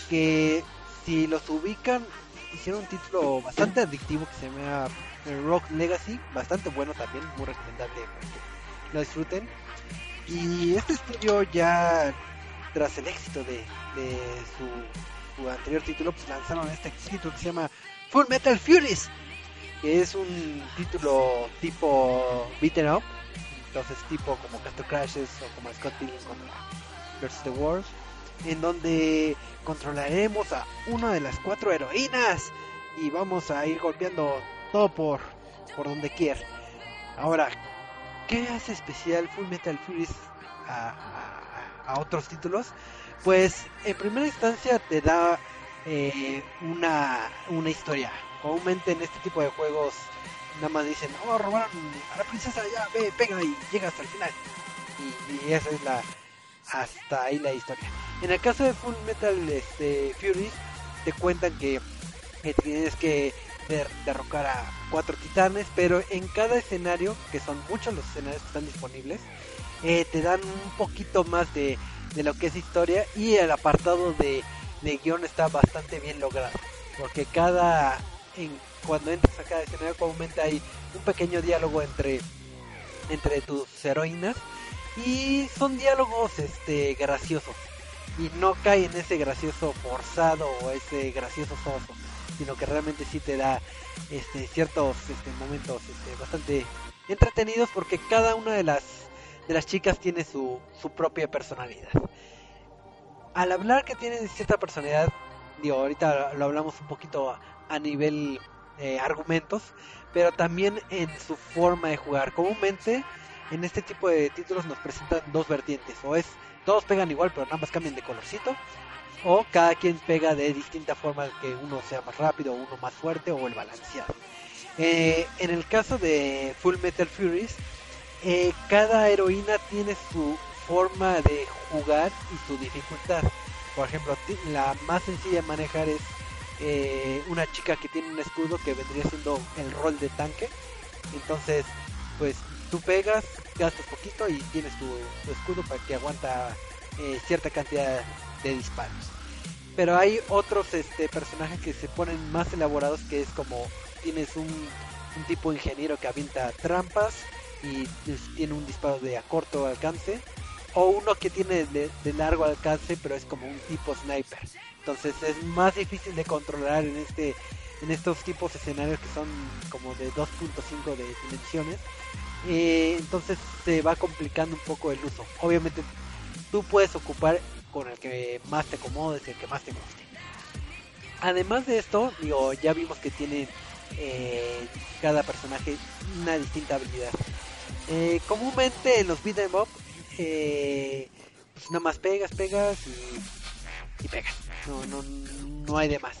que si los ubican hicieron un título bastante adictivo que se llama eh, Rock Legacy, bastante bueno también, muy recomendable para que lo disfruten. Y este estudio ya tras el éxito de, de su, su anterior título, pues lanzaron este título que se llama Full Metal Furies, que es un título tipo beaten up, entonces tipo como Castle Crashes o como Scott Pilgrim contra vs. The World, en donde controlaremos a una de las cuatro heroínas y vamos a ir golpeando todo por, por donde quiera. Ahora, ¿qué hace especial Full Metal Furies a otros títulos? Pues en primera instancia te da eh, una, una historia. Comúnmente en este tipo de juegos nada más dicen, oh, robaron a la princesa, ya, ve, pega y llega hasta el final. Y, esa es la, hasta ahí la historia. En el caso de Full Metal este, Furies, te cuentan que, tienes que der- derrocar a cuatro titanes, pero en cada escenario, que son muchos los escenarios que están disponibles, eh, te dan un poquito más de, de lo que es historia y el apartado de, de guion está bastante bien logrado, porque cada en, cuando entras a cada escenario comúnmente hay un pequeño diálogo entre entre tus heroínas y son diálogos este graciosos y no cae en ese gracioso forzado o ese gracioso soso sino que realmente sí te da este ciertos este, momentos este, bastante entretenidos porque cada una de las de las chicas tiene su, su propia personalidad al hablar que tienen cierta personalidad digo ahorita lo hablamos un poquito a, nivel eh, argumentos pero también en su forma de jugar. Comúnmente en este tipo de títulos nos presentan dos vertientes. O es todos pegan igual pero nada más cambian de colorcito. O cada quien pega de distinta forma que uno sea más rápido uno más fuerte o el balanceado. Eh, en el caso de Full Metal Furies eh, cada heroína tiene su forma de jugar y su dificultad. Por ejemplo la más sencilla de manejar es eh, una chica que tiene un escudo que vendría siendo el rol de tanque. Entonces pues tú pegas gastas poquito y tienes tu, escudo para que aguanta eh, cierta cantidad de disparos. Pero hay otros este personajes que se ponen más elaborados que es como tienes un, un tipo ingeniero que avienta trampas y pues, tiene un disparo de a corto alcance o uno que tiene de, de largo alcance pero es como un tipo sniper. Entonces es más difícil de controlar en este en estos tipos de escenarios que son como de 2.5 de dimensiones. Eh, entonces se va complicando un poco el uso. Obviamente tú puedes ocupar con el que más te acomodes el que más te guste. Además de esto digo ya vimos que tiene eh, cada personaje una distinta habilidad. Eh, comúnmente en los beat 'em up eh, pues nada más pegas pegas y, y pegas. No, no, no hay de más.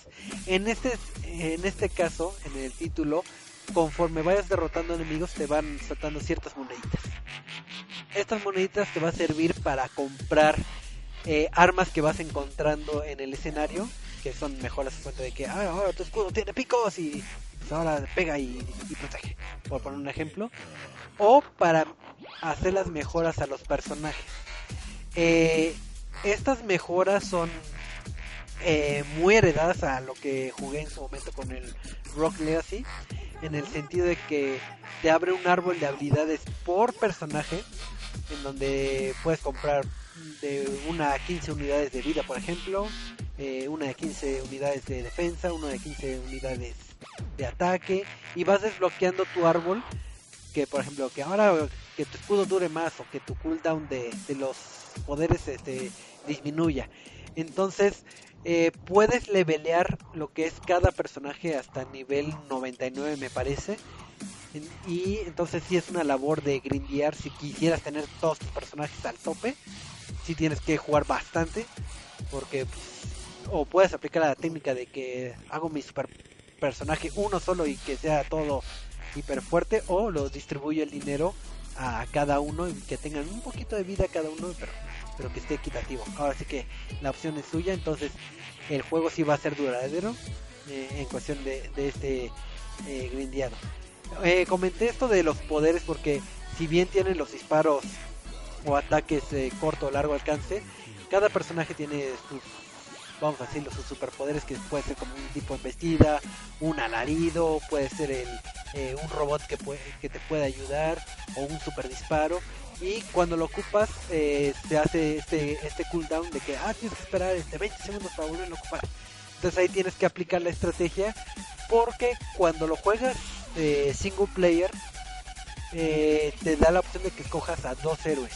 En este en este caso en el título conforme vayas derrotando enemigos te van soltando ciertas moneditas. Estas moneditas te va a servir para comprar eh, armas que vas encontrando en el escenario que son mejoras en cuenta de que ah, ahora tu escudo tiene picos y ahora pega y, y protege por poner un ejemplo o para hacer las mejoras a los personajes. Eh, estas mejoras son eh, muy heredadas a lo que jugué en su momento con el Rock Legacy en el sentido de que te abre un árbol de habilidades por personaje en donde puedes comprar de una a 15 unidades de vida por ejemplo eh, una de 15 unidades de defensa una de 15 unidades de ataque y vas desbloqueando tu árbol que por ejemplo que ahora que tu escudo dure más o que tu cooldown de, de los poderes este, disminuya. Entonces eh, puedes levelear lo que es cada personaje hasta nivel 99 me parece y entonces sí es una labor de grindear si quisieras tener todos tus personajes al tope si tienes que jugar bastante porque pues, o puedes aplicar la técnica de que hago mi super personaje uno solo y que sea todo hiper fuerte o lo distribuyo el dinero a cada uno y que tengan un poquito de vida cada uno pero pero que esté equitativo. Ahora sí que la opción es suya entonces el juego sí va a ser duradero eh, en cuestión de, de este eh, grindeado Eh, comenté esto de los poderes porque si bien tienen los disparos o ataques de corto o largo alcance, cada personaje tiene sus, vamos a decirlo, sus superpoderes que puede ser como un tipo embestida, un alarido, puede ser el, eh, un robot que, puede, que te puede ayudar o un super disparo. Y cuando lo ocupas, eh, se hace este, este cooldown de que, ah, tienes que esperar este 20 segundos para volverlo a ocupar. Entonces ahí tienes que aplicar la estrategia porque cuando lo juegas eh, single player, eh, te da la opción de que cojas a dos héroes,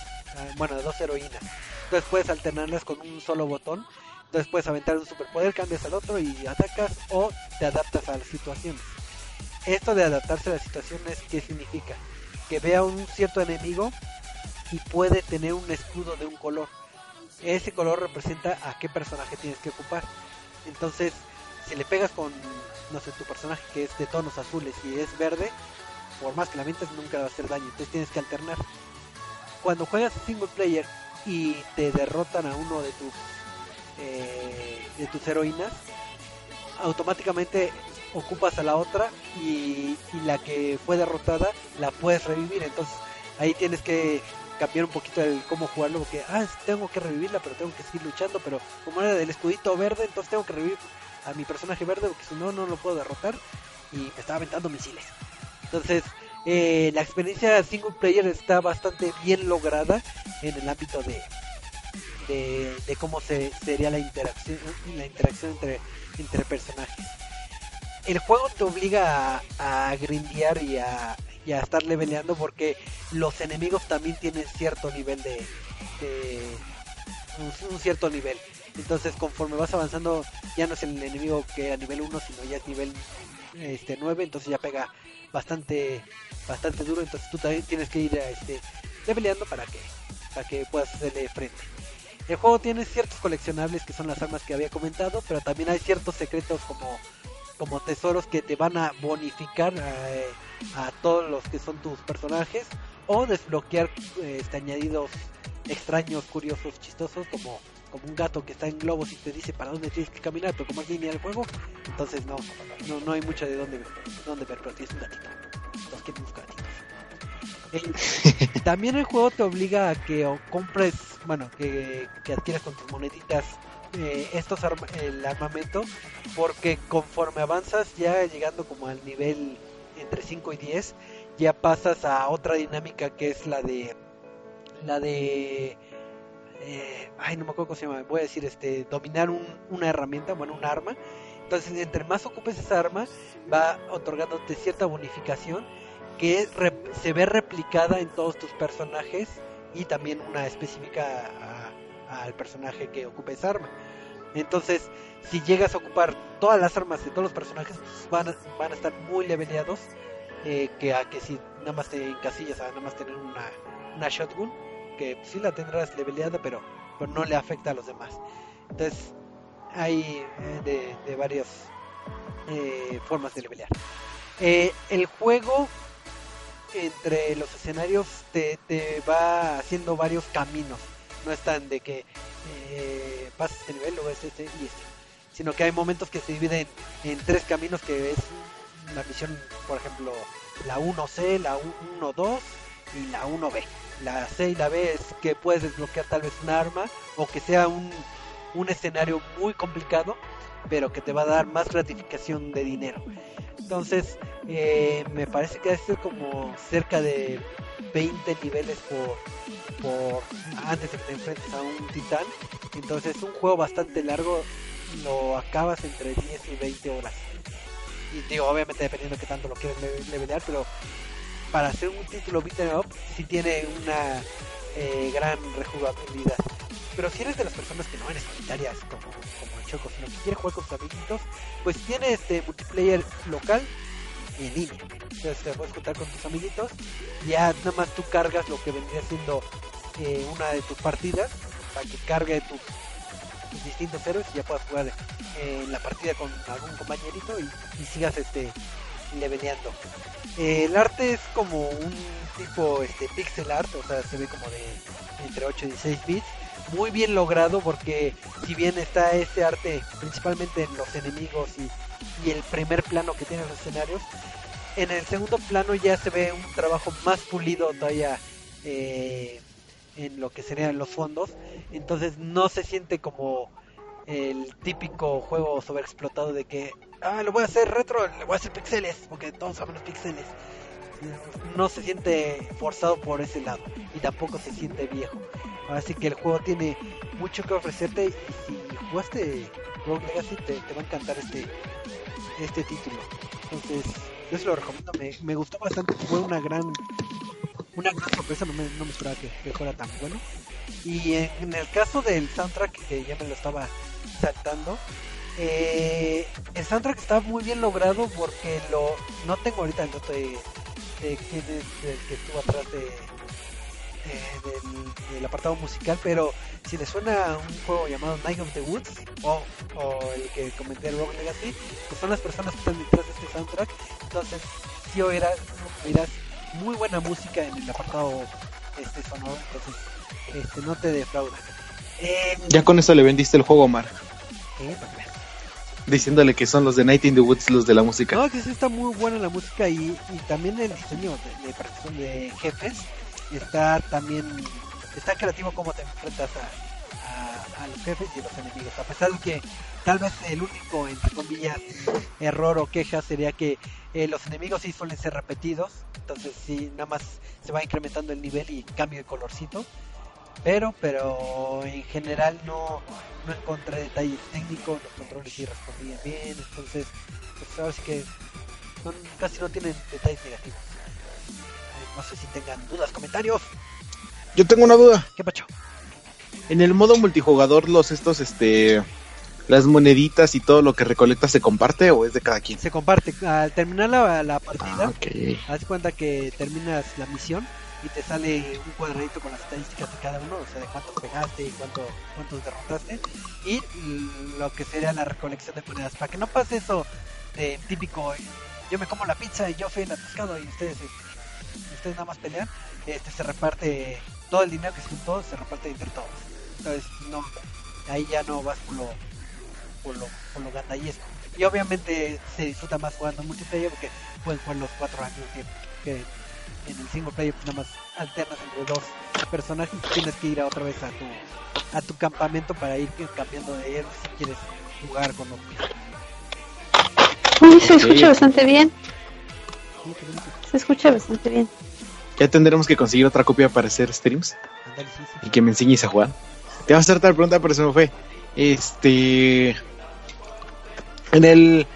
bueno, a dos heroínas. Entonces puedes alternarlas con un solo botón. Entonces puedes aventar un superpoder, cambias al otro y atacas o te adaptas a las situaciones. Esto de adaptarse a las situaciones, ¿qué significa? Que vea un cierto enemigo y puede tener un escudo de un color. Ese color representa a qué personaje tienes que ocupar. Entonces, si le pegas con, no sé, tu personaje que es de tonos azules y es verde, por más que la mientes nunca va a hacer daño. Entonces tienes que alternar. Cuando juegas single player y te derrotan a uno de tus eh, de tus heroínas, automáticamente ocupas a la otra y, y la que fue derrotada la puedes revivir. Entonces ahí tienes que cambiar un poquito el cómo jugarlo porque ah tengo que revivirla pero tengo que seguir luchando pero como era del escudito verde entonces tengo que revivir a mi personaje verde porque si no no lo puedo derrotar y me estaba aventando misiles entonces eh, la experiencia single player está bastante bien lograda en el ámbito de de, cómo se, sería la interacción la interacción entre entre personajes el juego te obliga a, grindear y a, a estar leveleando porque los enemigos también tienen cierto nivel de, un cierto nivel. Entonces conforme vas avanzando ya no es el enemigo que era nivel 1 sino ya es nivel este 9, entonces ya pega bastante bastante duro, entonces tú también tienes que ir a, este leveleando para que para que puedas hacerle frente. El juego tiene ciertos coleccionables que son las armas que había comentado, pero también hay ciertos secretos como como tesoros que te van a bonificar eh, a todos los que son tus personajes o desbloquear este, añadidos extraños, curiosos, chistosos como como un gato que está en globos y te dice para dónde tienes que caminar, pero como es línea del juego, entonces no, no, no hay mucho de dónde ver, dónde ver, pero tienes un gatito. Quieren unos gatitos. También el juego te obliga a que o compres, bueno, que, que adquieras con tus moneditas eh, estos arma- el armamento, porque conforme avanzas ya llegando como al nivel entre 5 y 10, ya pasas a otra dinámica que es la de la de eh, ay no me acuerdo cómo se llama voy a decir este dominar un- una herramienta bueno un arma. Entonces entre más ocupes esa arma va otorgándote cierta bonificación que se ve replicada en todos tus personajes y también una específica al personaje que ocupe esa arma. Entonces si llegas a ocupar todas las armas de todos los personajes pues, van, a, van a estar muy leveleados eh, que a que si nada más te encasillas a nada más tener una, una shotgun que sí la tendrás leveleada pero, no le afecta a los demás. Entonces hay eh, de, de varias eh, formas de levelear Eh, el juego entre los escenarios te, te va haciendo varios caminos. No es tan de que eh, pasas este nivel luego este, este y este sino que hay momentos que se dividen en tres caminos que es la misión por ejemplo la 1C, la 1-2 y la 1B. La C y la B es que puedes desbloquear tal vez un arma o que sea un, un escenario muy complicado, pero que te va a dar más gratificación de dinero. Entonces, eh, me parece que es como cerca de 20 niveles por, por antes de que te enfrentes a un titán. Entonces, es un juego bastante largo, lo acabas entre 10 y 20 horas y digo, obviamente dependiendo de qué tanto lo quieres le- levelear, pero para hacer un título beat'em up sí tiene una eh, gran rejugabilidad. Pero si eres de las personas que no eres solitarias como, como el Choco, sino que quiere jugar con sus amiguitos, pues tiene este multiplayer local y en línea. Entonces te puedes juntar con tus amiguitos, ya nada más tú cargas lo que vendría siendo eh, una de tus partidas para que cargue tus tus distintos héroes y ya puedas jugar eh, en la partida con algún compañerito y, y sigas este leveleando. El arte es como un tipo este pixel art, o sea, se ve como de entre 8 y 16 bits, muy bien logrado porque si bien está ese arte principalmente en los enemigos y, y el primer plano que tienen los escenarios, en el segundo plano ya se ve un trabajo más pulido todavía eh, en lo que serían los fondos. Entonces no se siente como el típico juego sobreexplotado de que, ah, lo voy a hacer retro, le voy a hacer pixeles, porque todos saben los pixeles. No se siente forzado por ese lado y tampoco se siente viejo. Así que el juego tiene mucho que ofrecerte y si jugaste Rogue Legacy te, va a encantar este este título. Entonces, yo se lo recomiendo, me, gustó bastante, fue una gran una gran sorpresa, no me, no me esperaba que, que fuera tan bueno. Y en el caso del soundtrack, que ya me lo estaba saltando, eh, el soundtrack está muy bien logrado porque lo no tengo ahorita el dato de, de quién es el que estuvo atrás de, eh, del, del apartado musical, pero si le suena un juego llamado Night of the Woods o, o el que comenté Rogue Legacy, pues son las personas que están detrás de este soundtrack. Entonces, si oirás, oirás muy buena música en el apartado este sonoro, entonces este, no te defrauda. Eh, Ya con eso le vendiste el juego, Omar. eh. Diciéndole que son los de Night in the Woods los de la música. No, que sí está muy buena la música y, y también el diseño de, de, de jefes está también está creativo como te enfrentas a, a, a los jefes y los enemigos. A pesar de que tal vez el único, entre comillas, error o queja sería que eh, los enemigos sí suelen ser repetidos, entonces sí, nada más se va incrementando el nivel y cambio de colorcito. Pero, pero en general no, no encontré detalles técnicos, los controles sí respondían bien, entonces pues ahora sí que son- casi no tienen detalles negativos. Eh, No sé si tengan dudas, comentarios. Yo tengo una duda. ¿Qué pacho? En el modo multijugador, los estos, este, las moneditas y todo lo que recolectas se comparte o es de cada quien. Se comparte. Al terminar la, la partida, Ah, haz cuenta que terminas la misión y te sale un cuadradito con las estadísticas de cada uno, o sea, de cuántos pegaste y cuánto, cuántos derrotaste, y lo que sería la recolección de monedas. Para que no pase eso de típico, yo me como la pizza y yo fui el atascado y ustedes, ustedes nada más pelean, este se reparte, todo el dinero que se juntó se reparte entre todos. Entonces, no, ahí ya no vas por lo, por lo, por lo gandallesco. Y obviamente se disfruta más jugando multiplayer porque pueden jugar los cuatro tiempo. Que en el single player pues, nada más alternas entre dos personajes y tienes que ir a otra vez a tu, a tu campamento para ir cambiando de héroes si quieres jugar con otros. Uy, se escucha bastante bien. Se escucha bastante bien. Ya tendremos que conseguir otra copia para hacer streams Ándale, sí, sí. y que me enseñes a jugar. Te vas a hacer tal pregunta, pero se me fue. Este. En el.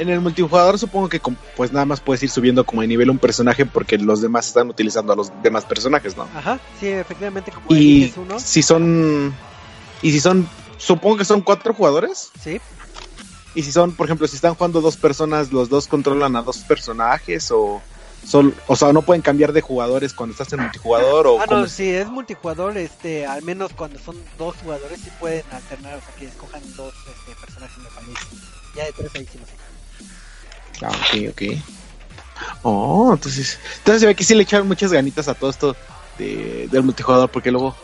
En el multijugador supongo que pues nada más puedes ir subiendo como de nivel un personaje porque los demás están utilizando a los demás personajes, ¿no? Ajá, sí, efectivamente como Y uno, si son y si son supongo que son cuatro jugadores sí, y si son por ejemplo si están jugando dos personas los dos controlan a dos personajes o son o sea no pueden cambiar de jugadores cuando estás en multijugador o Ah, no, es? si es multijugador, este, al menos cuando son dos jugadores sí pueden alternar, o sea, que escojan dos este, personajes, me parece. Ya de tres ahí sí no sé. Ah, ok, ok. Oh, entonces, entonces se ve que sí le echaron muchas ganitas a todo esto de, del multijugador porque luego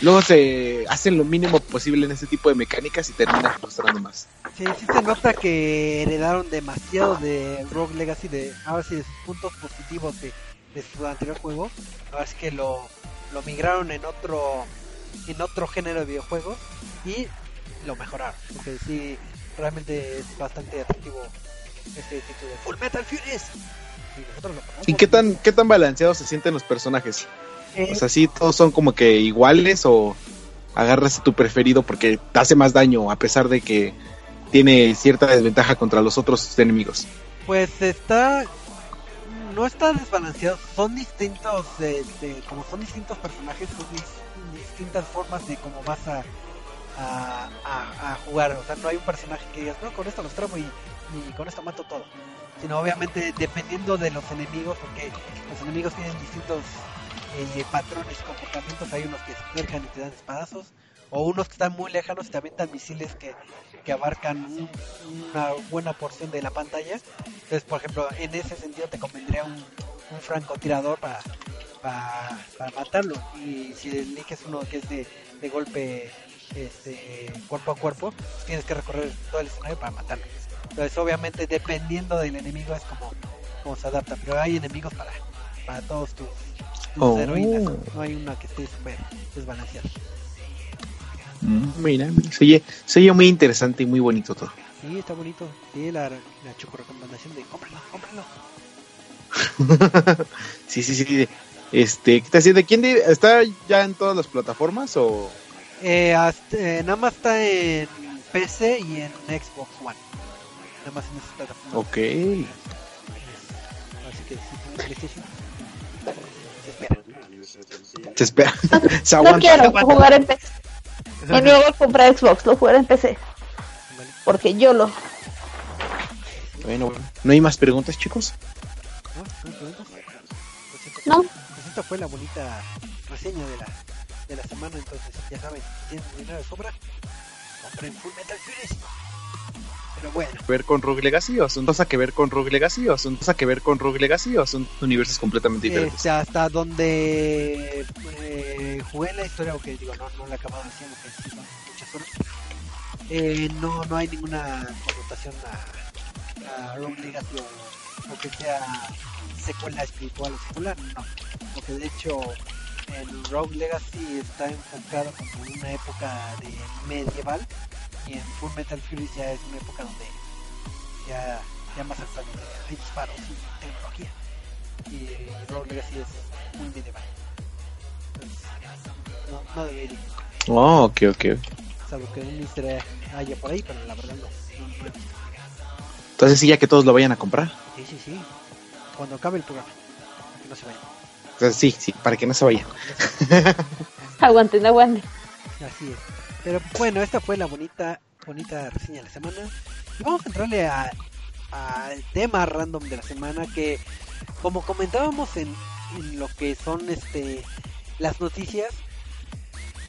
luego se hacen lo mínimo posible en este tipo de mecánicas y terminan frustrando más. Sí, sí se nota que heredaron demasiado de Rogue Legacy, de ahora sí de sus puntos positivos de, de su anterior juego. Ahora sí que lo, lo migraron en otro en otro género de videojuegos y lo mejoraron. Porque sí, realmente es bastante atractivo este título de Full Metal Furious. Y. ¿Y qué tan qué tan balanceados se sienten los personajes? Eh, O sea, sí todos son como que iguales o agarras a tu preferido porque te hace más daño a pesar de que tiene cierta desventaja contra los otros enemigos. Pues está. No está desbalanceado. Son distintos. De, de- como son distintos personajes, son dis- distintas formas de cómo vas a, a, a- a jugar. O sea, no hay un personaje que digas, no, con esto los tramo y, y con esto mato todo. Sino, obviamente, dependiendo de los enemigos, porque los enemigos tienen distintos eh, patrones y comportamientos. Hay unos que se acercan y te dan espadazos. O unos que están muy lejanos y te avientan misiles que, que abarcan un- una buena porción de la pantalla. Entonces, por ejemplo, en ese sentido te convendría un, un francotirador para, para, matarlo. Y si eliges uno que es de, de golpe este, cuerpo a cuerpo, tienes que recorrer todo el escenario para matarlo. Entonces, obviamente, dependiendo del enemigo, es como cómo se adapta. Pero hay enemigos para, para todos tus, tus Oh. heroínas. No hay una que esté súper desbalanceada. Mm, Mira, se oye, se oye muy interesante y muy bonito todo. Sí, está bonito. Sí, la, la choco recomendación de cómpralo, cómpralo. sí, sí, sí. Este, ¿qué está haciendo? ¿Quién está ya en todas las plataformas o Eh, hasta- eh, nada más está en PC y en Xbox One. Nada más en esas plataformas. Ok. Así que si PlayStation, se espera. Se espera. se No aguanta. quiero jugar en PC. No, no voy a comprar Xbox, lo jugaré en PC. Vale. Porque yo lo. Bueno, bueno. ¿No hay más preguntas, chicos? ¿No? ¿No hay preguntas? Pues esto- No. Pues esta fue la bonita reseña de la, de la semana. Entonces, ya saben, si tienen dinero de sobra, compren Full Metal Fury. Pero bueno. ver con Rogue Legacy o son cosas que ver con Rogue Legacy o son cosas que ver con Rogue Legacy o son universos completamente diferentes. Este, hasta donde eh, jugué la historia, ok, digo, no, no la he acabado haciendo, que muchas horas. Eh, no, no hay ninguna connotación a, a Rogue Legacy o, o que sea secuela espiritual o secular, no. Porque de hecho, en Rogue Legacy está enfocado como en una época de medieval y en Full Metal Fury ya es una época donde ya, ya más avanzado, hay disparos y tecnología y Rogue Legacy es muy medieval. Entonces, no, no debería, Oh, ok, ok. salvo que un easter haya por ahí, pero la verdad no. Entonces sí, ya que todos lo vayan a comprar. Sí, sí, sí. Cuando acabe el programa, que no se vaya. Entonces sí, sí, para que no se vayan. Aguanten, aguanten. Así es. Pero bueno, esta fue la bonita, bonita reseña de la semana. Y vamos a entrarle al tema random de la semana que, como comentábamos en, en lo que son este las noticias,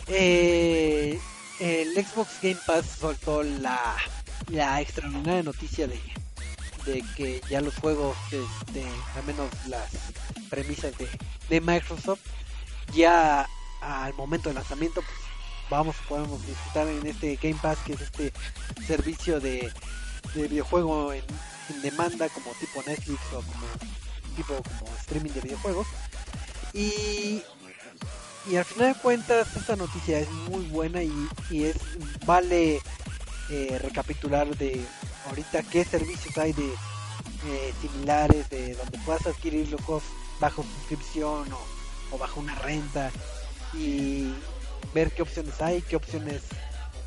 eh, el Xbox Game Pass soltó la, la extraordinaria noticia de, de que ya los juegos, este, al menos las premisas de, de Microsoft, ya al momento del lanzamiento, pues vamos podemos disfrutar en este Game Pass que es este servicio de, de videojuego en, demanda como tipo Netflix o como tipo como streaming de videojuegos. Y y al final de cuentas esta noticia es muy buena y, y es vale eh, recapitular de ahorita qué servicios hay de eh, similares de donde puedas adquirir los juegos bajo suscripción o, o bajo una renta. Y ver qué opciones hay, qué opciones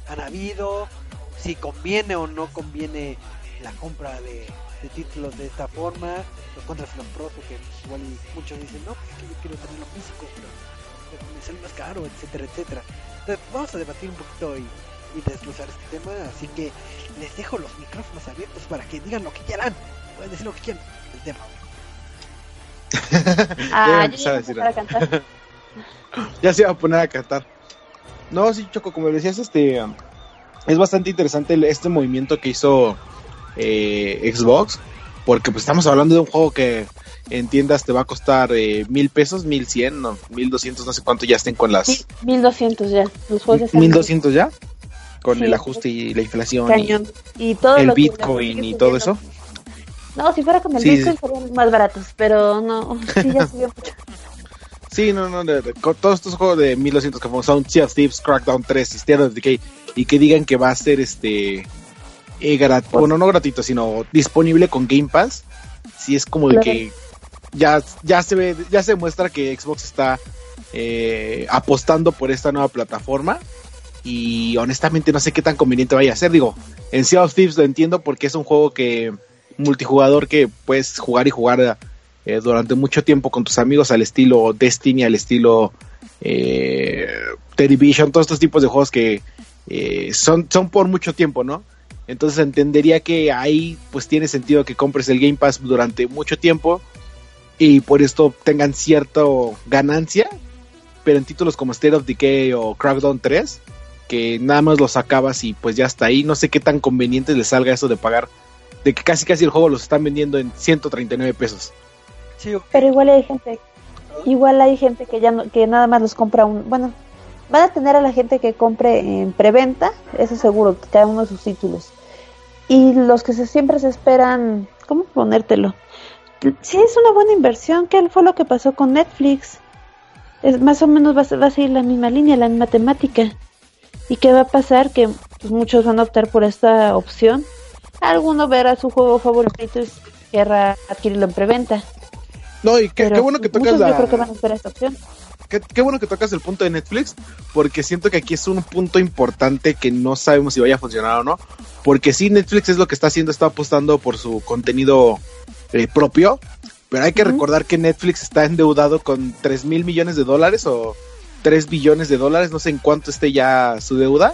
han habido, si conviene o no conviene la compra de, títulos de esta forma, los contras y los pros, porque igual muchos dicen, no, pues es que yo quiero tenerlo físico, pero, me sale más caro, etcétera, etcétera. Entonces vamos a debatir un poquito y, y desglosar este tema, así que les dejo los micrófonos abiertos para que digan lo que quieran, pueden decir lo que quieran, el tema. Ah, ya a iba a a cantar. Ya se va a poner a cantar. No, sí, Choco, como decías, este es bastante interesante este movimiento que hizo eh, Xbox, porque pues estamos hablando de un juego que en tiendas te va a costar eh, mil pesos, mil cien, no, mil doscientos, no sé cuánto ya estén con las Sí, 1200 ya. Los juegos mil doscientos ya, con Sí. el ajuste y la inflación, y cañón. Y todo el lo Bitcoin y todo eso. No, si fuera con el Sí, Bitcoin sí. serían más baratos, pero no, sí ya subió mucho. Sí, no, no, de- de- con todos estos juegos de 1200 que son Sea of Thieves, Crackdown 3, State of Decay, y que digan que va a ser este, eh, bueno, no gratuito, sino disponible con Game Pass, sí es como de Claro. que ya, ya se ve, ya se muestra que Xbox está eh, apostando por esta nueva plataforma, y honestamente no sé qué tan conveniente vaya a ser, digo, en Sea of Thieves lo entiendo porque es un juego que, multijugador que puedes jugar y jugar eh, durante mucho tiempo con tus amigos al estilo Destiny, al estilo eh, Division, todos estos tipos de juegos que eh, son, son por mucho tiempo, ¿no? Entonces entendería que ahí pues tiene sentido que compres el Game Pass durante mucho tiempo y por esto tengan cierta ganancia, pero en títulos como State of Decay o Crackdown 3, que nada más los sacabas y pues ya está ahí, no sé qué tan conveniente les salga eso de pagar, de que casi casi el juego los están vendiendo en 139 pesos. Pero igual hay gente, igual hay gente que ya no, que nada más los compra un, bueno, van a tener a la gente que compre en preventa, eso seguro, cada uno de sus títulos. Y los que se, siempre se esperan, ¿cómo ponértelo? Sí, es una buena inversión. ¿Qué fue lo que pasó con Netflix? Es, más o menos va va a seguir la misma línea, la misma temática. ¿Y qué va a pasar? Que pues, muchos van a optar por esta opción. Alguno verá su juego favorito y querrá adquirirlo en preventa. No, y qué, bueno que tocas la... yo creo que van a esperar esta opción. Qué, qué bueno que tocas el punto de Netflix, porque siento que aquí es un punto importante que no sabemos si vaya a funcionar o no. Porque sí, Netflix es lo que está haciendo, está apostando por su contenido eh, propio, pero hay que recordar que Netflix está endeudado con 3 mil millones de dólares o 3 billones de dólares, no sé en cuánto esté ya su deuda.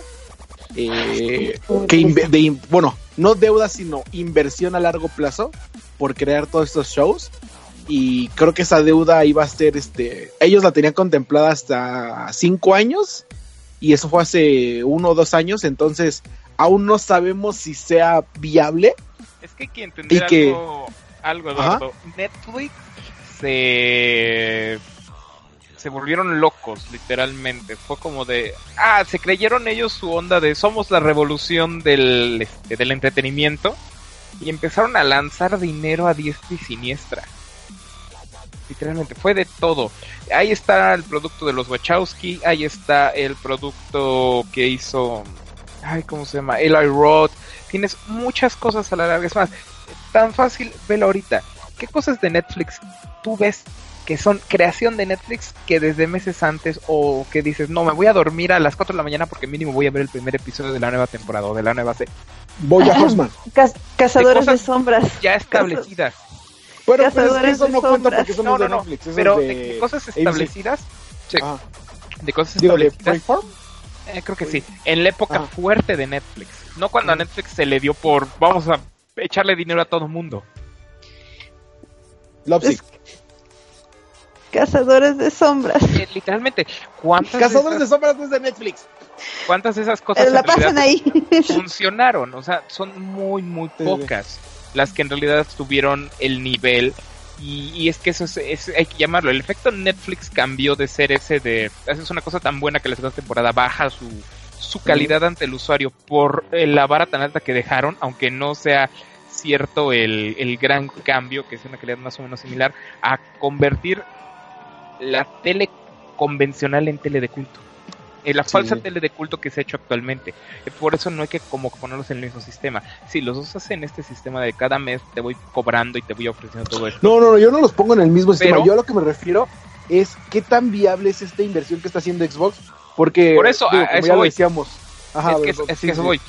Eh, que de bueno, no deuda, sino inversión a largo plazo por crear todos estos shows y creo que esa deuda iba a ser este ellos la tenían contemplada hasta cinco años y eso fue hace uno o dos años entonces aún no sabemos si sea viable Es que hay que entender que- algo, algo, Eduardo. Netflix se se volvieron locos, literalmente. Fue como de, ah, se creyeron ellos su onda de somos la revolución del, este, del entretenimiento y empezaron a lanzar dinero a diestra y siniestra. Literalmente, fue de todo. Ahí está el producto de los Wachowski, ahí está el producto que hizo, ay, ¿cómo se llama? Eli Roth. Tienes muchas cosas a la larga. Es más, tan fácil, velo ahorita. ¿Qué cosas de Netflix tú ves que son creación de Netflix que desde meses antes o que dices, no, me voy a dormir a las 4 de la mañana porque mínimo voy a ver el primer episodio de la nueva temporada o de la nueva serie? Boya Horseman Caz- cazadores de, cosas- sombras. Ya establecidas. Bueno pero es que Cazadores eso de no cuenta sombras. porque eso no, No, de no. Netflix eso Pero es de, cosas establecidas. Ajá. de cosas digo de establecidas. Eh, creo que sí. En la época Ajá. fuerte de Netflix. No cuando a Netflix se le dio por vamos a echarle dinero a todo mundo. Lovesick Cazadores de sombras. Eh, literalmente, ¿cuántas, Cazadores de sombras no es de Netflix cuántas de esas cosas la en realidad pasan ahí. funcionaron? O sea, son muy, muy sí. pocas las que en realidad tuvieron el nivel. Y, y es que eso es, es- hay que llamarlo. El efecto Netflix cambió de ser ese de. Haces una cosa tan buena que la segunda temporada baja su, su calidad ante el usuario por la vara tan alta que dejaron, aunque no sea cierto el, el gran cambio, que es una calidad más o menos similar, a convertir la tele convencional en tele de culto. La Sí. falsa tele de culto que se ha hecho actualmente. Eh, por eso no hay que como ponerlos en el mismo sistema. Si los usas en este sistema de cada mes te voy cobrando y te voy ofreciendo todo esto. no no no yo no los pongo en el mismo sistema yo a lo que me refiero es qué tan viable es esta inversión que está haciendo Xbox porque Por eso, digo, a- como eso ya lo decíamos Ajá, es que, pero- es sí, que eso sí. voy.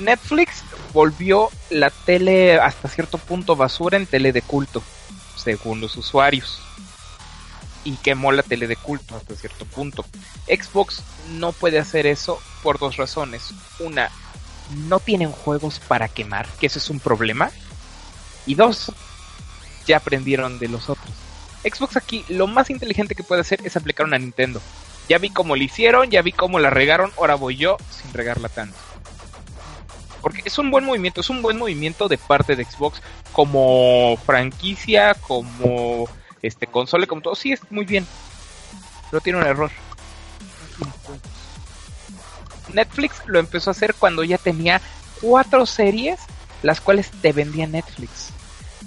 Netflix volvió la tele hasta cierto punto basura en tele de culto, según los usuarios. Y quemó la tele de culto hasta cierto punto. Xbox no puede hacer eso por dos razones. Una, no tienen juegos para quemar, que eso es un problema. Y dos, ya aprendieron de los otros. Xbox aquí lo más inteligente que puede hacer es aplicar una Nintendo. Ya vi cómo lo hicieron, ya vi cómo la regaron, ahora voy yo sin regarla tanto. Porque es un buen movimiento, es un buen movimiento de parte de Xbox como franquicia, como este consola, como todo. Sí, es muy bien. Pero tiene un error. Netflix lo empezó a hacer cuando ya tenía cuatro series, las cuales te vendía Netflix.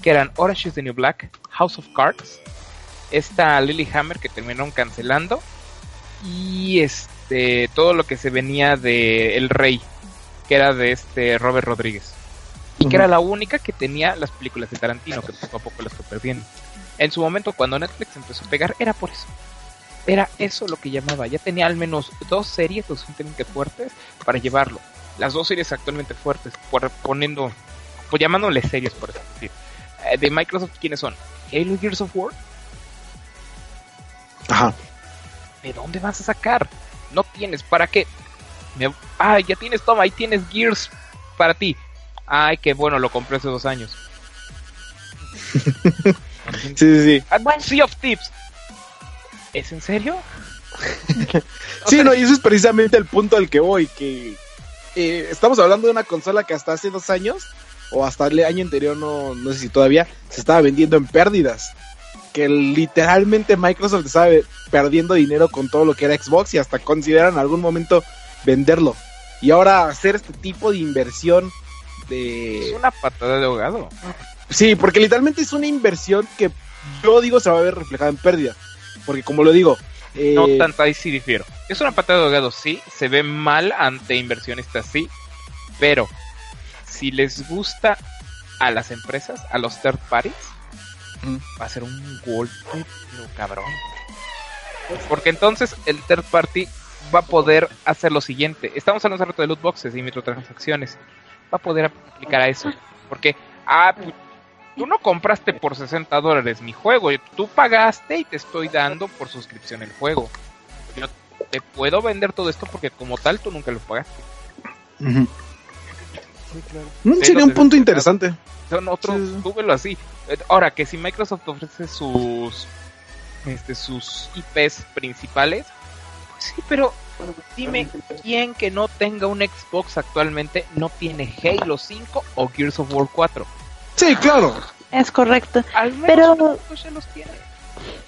Que eran Orange is the New Black, House of Cards, esta Lilyhammer que terminaron cancelando, y este todo lo que se venía de El Rey, que era de este Robert Rodríguez. Y que era la única que tenía las películas de Tarantino, que poco a poco las fue perdiendo. En su momento, cuando Netflix empezó a pegar, era por eso. Era eso lo que llamaba. Ya tenía al menos dos series lo suficientemente fuertes para llevarlo. Las dos series actualmente fuertes, por, poniendo, pues llamándole series, por así decir. Eh, de Microsoft, ¿quiénes son? Halo Gears of War. Ajá. ¿De dónde vas a sacar? No tienes, ¿para qué? Me- Ay, ya tienes, toma, ahí tienes Gears para ti. Ay, qué bueno, lo compré hace dos años. Sí, sí, sí. Ah, Sea of Tips. ¿Es en serio? Sí, no, y eso es precisamente el punto al que voy, que eh, estamos hablando de una consola que hasta hace dos años, o hasta el año anterior, no, no sé si todavía, se estaba vendiendo en pérdidas. Que literalmente Microsoft estaba perdiendo dinero con todo lo que era Xbox y hasta consideran en algún momento venderlo. Y ahora hacer este tipo de inversión Es de... una patada de ahogado. Sí, porque literalmente es una inversión que yo digo se va a ver reflejada en pérdida. Porque como lo digo, eh, No tanto, ahí sí difiero. Es una patada de ahogado, sí. Se ve mal ante inversionistas, sí. Pero si les gusta a las empresas, a los third parties, Mm. va a ser un golpe, pero cabrón. Porque entonces el third party va a poder hacer lo siguiente. Estamos hablando hace rato de loot boxes y microtransacciones. Va a poder aplicar a eso. Porque, ah, tú no compraste por 60 dólares mi juego. Tú pagaste y te estoy dando por suscripción el juego. Yo te puedo vender todo esto porque como tal tú nunca lo pagaste. ujú. Sí, claro. Mm, sería un punto interesante. Son otros, Sí, sí. tú velo así. Eh, Ahora que si Microsoft ofrece sus este sus IPs principales, pues sí, pero dime quién que no tenga un Xbox actualmente no tiene Halo 5 o Gears of War 4. Sí, claro. Es correcto. Al menos Pero- ya los tiene.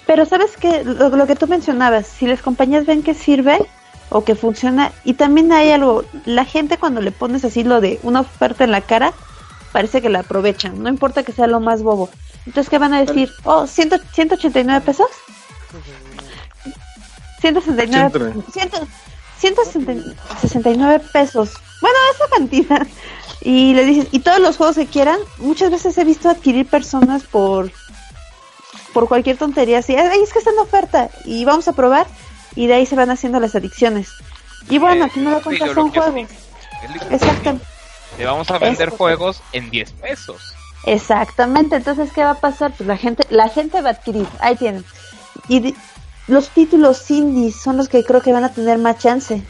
Pero sabes que lo, lo que tú mencionabas, si las compañías ven que sirve o que funciona, y también hay algo, la gente cuando le pones así lo de una oferta en la cara, parece que la aprovechan, no importa que sea lo más bobo. Entonces, ¿qué van a decir? Oh, ¿100, 189 pesos? 169, 100, 169 pesos. Bueno, esa cantidad. Y le dices, y todos los juegos que quieran, muchas veces he visto adquirir personas por por cualquier tontería así, ay, es que está en oferta y vamos a probar y de ahí se van haciendo las adicciones. Y bueno, Eh, aquí no lo cuentas son juegos. Exacto, Le vamos a vender Eso. juegos en 10 pesos. exactamente. Entonces, ¿qué va a pasar? Pues la gente, la gente va a adquirir. Ahí tienen. Y los títulos indies son los que creo que van a tener más chance.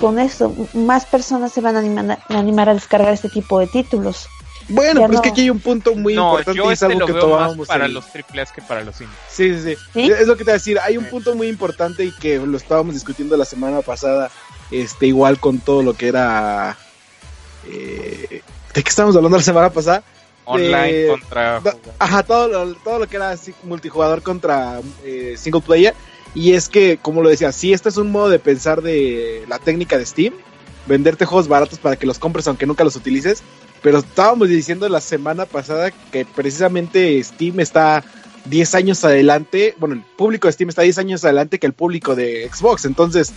Con eso, más personas se van a animar, a animar a descargar este tipo de títulos. Bueno, Ya pero es que aquí hay un punto muy no, importante yo y es este algo lo que veo más para en- los AAA que para los indies. Sí, sí, sí. ¿Sí? Es lo que te voy a decir. Hay un punto muy importante y que lo estábamos discutiendo la semana pasada. Este, igual con todo lo que era. eh, ¿De qué estábamos hablando la semana pasada? Online De- contra... Ajá, todo lo, todo lo que era así, multijugador contra eh, single player. Y es que, como lo decía, sí, este es un modo de pensar de la técnica de Steam. Venderte juegos baratos para que los compres aunque nunca los utilices. Pero estábamos diciendo la semana pasada que precisamente Steam está 10 años adelante. Bueno, el público de Steam está 10 años adelante que el público de Xbox. Entonces,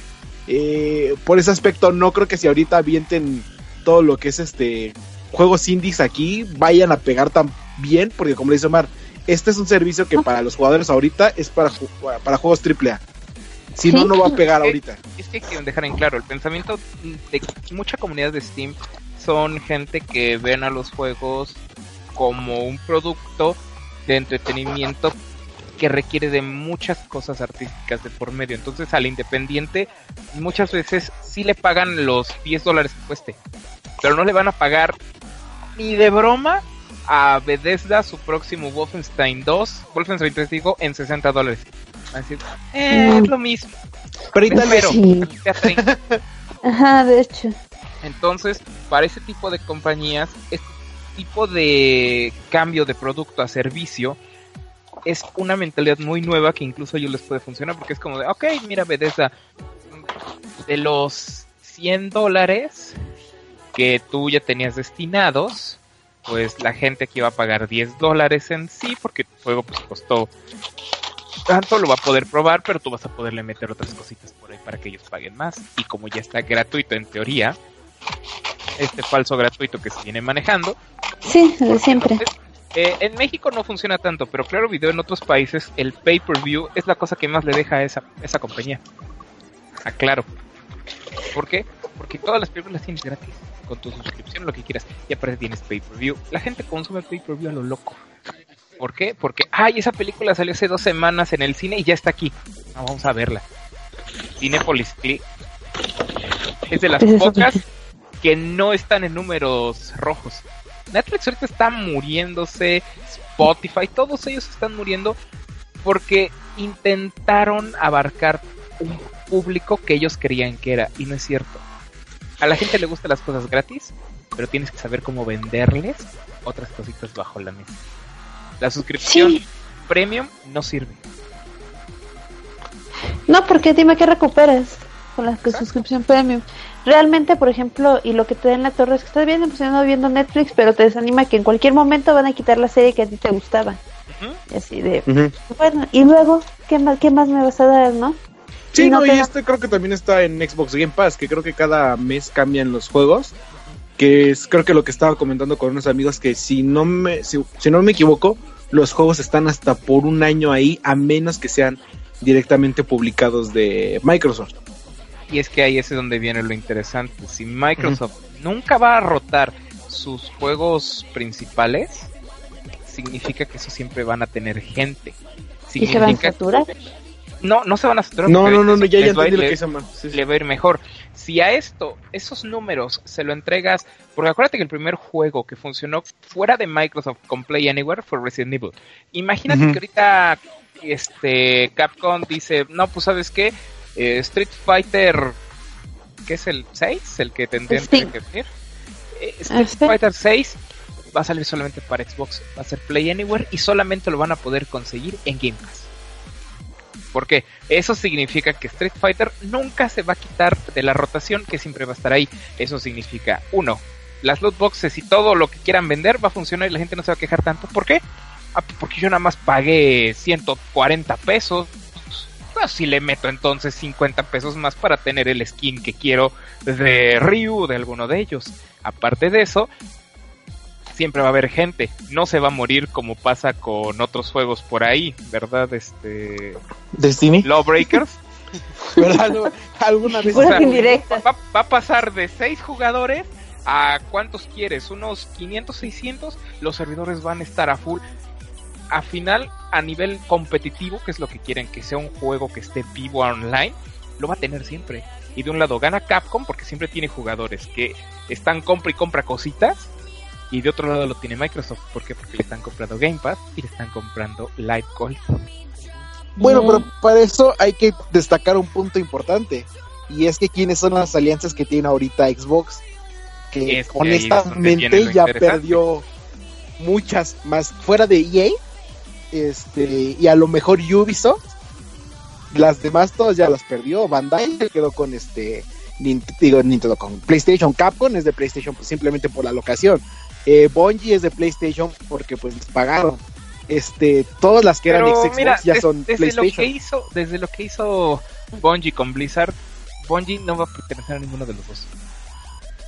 eh, por ese aspecto, no creo que si ahorita avienten todo lo que es este juegos indies aquí vayan a pegar tan bien, porque como le dice Omar, este es un servicio que para los jugadores ahorita es para, para juegos AAA. Si no, no va a pegar ahorita. Es que quieren dejar en claro, el pensamiento de mucha comunidad de Steam son gente que ven a los juegos como un producto de entretenimiento que requiere de muchas cosas artísticas de por medio. Entonces al independiente muchas veces sí le pagan los 10 dólares que cueste, pero no le van a pagar ni de broma a Bethesda su próximo Wolfenstein 2, Wolfenstein 3 digo, en 60 dólares. Van a decir, eh, es lo mismo. Pero Pero, Sí. sea 30. Ajá, de hecho. Entonces, para ese tipo de compañías, este tipo de cambio de producto a servicio es una mentalidad muy nueva que incluso a ellos les puede funcionar porque es como de, ok, mira Bethesda, de los 100 dólares que tú ya tenías destinados, pues la gente que iba a pagar 10 dólares en sí, porque tu juego pues costó tanto, lo va a poder probar, pero tú vas a poderle meter otras cositas por ahí para que ellos paguen más. Y como ya está gratuito en teoría, este falso gratuito que se viene manejando, Sí, de siempre. entonces, eh, en México no funciona tanto, pero claro video en otros países el pay-per-view es la cosa que más le deja a esa, esa compañía. Aclaro. ¿Por qué? Porque todas las películas las tienes gratis, con tu suscripción, lo que quieras, y aparte tienes pay-per-view. La gente consume pay-per-view a lo loco. ¿Por qué? Porque, ay, esa película salió hace dos semanas en el cine y ya está aquí. No, vamos a verla. Cinepolis Click es de las es pocas que no están en números rojos. Netflix ahorita está muriéndose, Spotify, todos ellos están muriendo porque intentaron abarcar un público que ellos creían que era y no es cierto. A la gente le gustan las cosas gratis, pero tienes que saber cómo venderles otras cositas bajo la mesa. La suscripción Sí. premium no sirve. No, porque dime que recuperas con la suscripción premium. realmente, por ejemplo, y lo que te da en la torre es que estás bien emocionado viendo Netflix, pero te desanima que en cualquier momento van a quitar la serie que a ti te gustaba. Y así de, bueno, y luego, ¿qué más, qué más me vas a dar, no? Sí, Y no no, y da- este creo que también está en Xbox Game Pass, que creo que cada mes cambian los juegos. Que es creo que lo que estaba comentando con unos amigos, que si no me, si, si no me equivoco, los juegos están hasta por un año ahí, a menos que sean directamente publicados de Microsoft. Y es que ahí es donde viene lo interesante. Si Microsoft nunca va a rotar sus juegos principales, significa que eso siempre van a tener gente. Y se van a Significa saturar. No, no se van a saturar. No, no, no, no, ya, ya entendí lo que le- dice Man. Sí, sí. le va a ir mejor. Si a esto, esos números se lo entregas, porque acuérdate que el primer juego que funcionó fuera de Microsoft con Play Anywhere fue Resident Evil. Imagínate que ahorita este Capcom dice, no, pues sabes qué, Eh, Street Fighter, ¿qué es el 6? El que tendrían El que decir. Eh, Ah, Street. Fighter 6 va a salir solamente para Xbox, va a ser Play Anywhere y solamente lo van a poder conseguir en Game Pass. Porque eso significa que Street Fighter nunca se va a quitar de la rotación que siempre va a estar ahí. Eso significa, uno, las loot boxes y todo lo que quieran vender va a funcionar y la gente no se va a quejar tanto. ¿Por qué? Ah, porque yo nada más pagué 140 pesos. Pues si le meto entonces 50 pesos más para tener el skin que quiero de Ryu, de alguno de ellos. Aparte de eso, siempre va a haber gente. No se va a morir como pasa con otros juegos por ahí, ¿verdad? Este. Destiny. Lawbreakers. ¿Verdad? Alguna vez. Sea, indirectas. Va, va a pasar de 6 jugadores a cuántos quieres, unos 500, 600. Los servidores van a estar a full. A final, a nivel competitivo, que es lo que quieren, que sea un juego que esté vivo online, lo va a tener siempre. Y de un lado gana Capcom porque siempre tiene jugadores que están compra y compra cositas. Y de otro lado lo tiene Microsoft. ¿Por qué? Porque le están comprando Game Pass y le están comprando Live Gold. Bueno, pero para eso hay que destacar un punto importante. Y es que quiénes son las alianzas que tiene ahorita Xbox. Que Es honestamente ya perdió muchas más fuera de EA. Este, y a lo mejor Ubisoft. Las demás todas ya las perdió. Bandai se quedó con este. Digo, Nintendo con PlayStation. Capcom es de PlayStation pues, simplemente por la locación. Eh, Bungie es de PlayStation porque pues les pagaron. Este, todas las que eran Xbox mira, ya des- son desde lo PlayStation. que hizo, desde lo que hizo Bungie con Blizzard, Bungie no va a pertenecer a ninguno de los dos.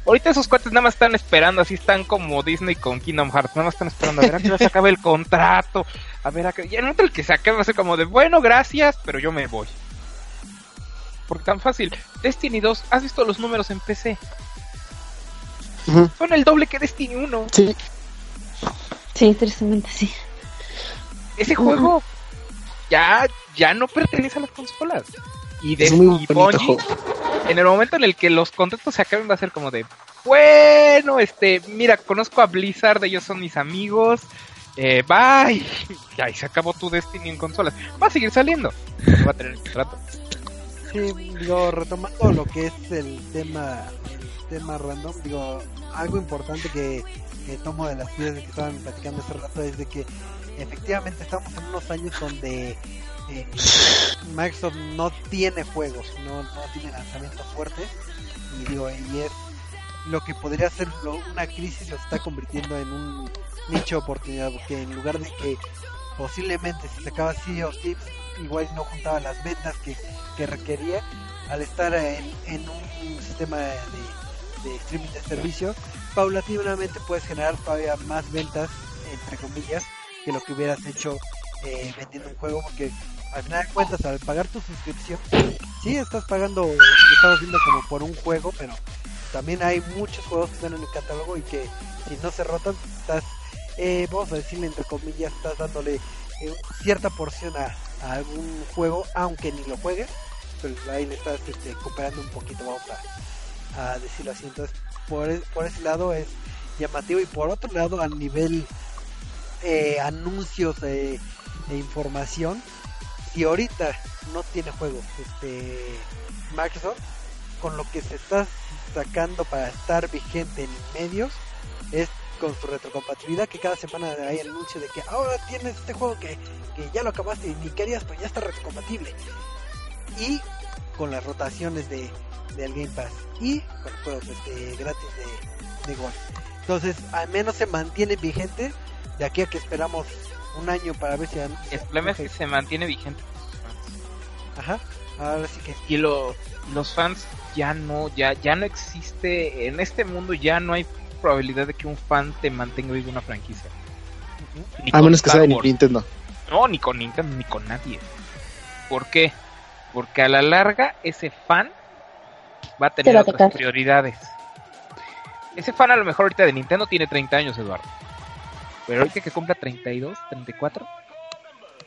Ahorita esos cuates nada más están esperando, así están como Disney con Kingdom Hearts, nada más están esperando a ver a qué se acabe el contrato, a ver a qué... Y el que se acabe va a ser como de, bueno, gracias, pero yo me voy. Porque tan fácil. Destiny 2, ¿has visto los números en PC? Son el doble que Destiny 1. Sí, Sí, tristemente sí. Ese juego ya, ya no pertenece a las consolas. Y, de, y Bungie, en el momento en el que los contratos se acaben va a ser como de, bueno, este, mira, conozco a Blizzard, ellos son mis amigos, eh, bye. Y ahí se acabó tu Destiny en consolas. Va a seguir saliendo, va a tener el contrato. Sí, digo, retomando lo que es el tema, tema random, digo, algo importante que, tomo de las ideas que estaban platicando hace rato es de que efectivamente estamos en unos años donde eh, Microsoft no tiene juegos, no, no tiene lanzamientos fuertes, y digo, y es lo que podría ser lo- una crisis lo está convirtiendo en un nicho de oportunidad, porque en lugar de que posiblemente si sacaba of Thieves igual no juntaba las ventas que, que requería al estar en, en un sistema de, de streaming de servicios paulatinamente puedes generar todavía más ventas entre comillas que lo que hubieras hecho eh, vendiendo un juego porque al final de cuentas al pagar tu suscripción sí estás pagando estás viendo como por un juego pero también hay muchos juegos que están en el catálogo y que si no se rotan estás eh, vamos a decirle entre comillas estás dándole eh, cierta porción a, algún juego aunque ni lo juegues pues ahí le estás este, cooperando un poquito vamos a, a decirlo así. Entonces por, e- por ese lado es llamativo y por otro lado a nivel eh, anuncios eh, e información si ahorita no tiene juego este Microsoft con lo que se está sacando para estar vigente en medios es con su retrocompatibilidad que cada semana hay anuncio de que ahora tienes este juego que, que ya lo acabaste y ni querías pues ya está retrocompatible y con las rotaciones de, del Game Pass y con juegos este, gratis de, de Gold. Entonces, al menos se mantiene vigente de aquí a que esperamos un año para ver si. El problema es que se mantiene vigente fans. Ajá, ahora sí que... Y lo- los fans ya no, ya, ya no existe, en este mundo ya no hay probabilidad de que un fan te mantenga vivo una franquicia. Ni A con menos que sea de. Nintendo. No, ni con Nintendo, ni con nadie. ¿Por qué? Porque a la larga ese fan va a Te tener va a otras prioridades. Ese fan a lo mejor ahorita de Nintendo tiene 30 años, Eduardo. Pero ahorita que cumpla 32, 34,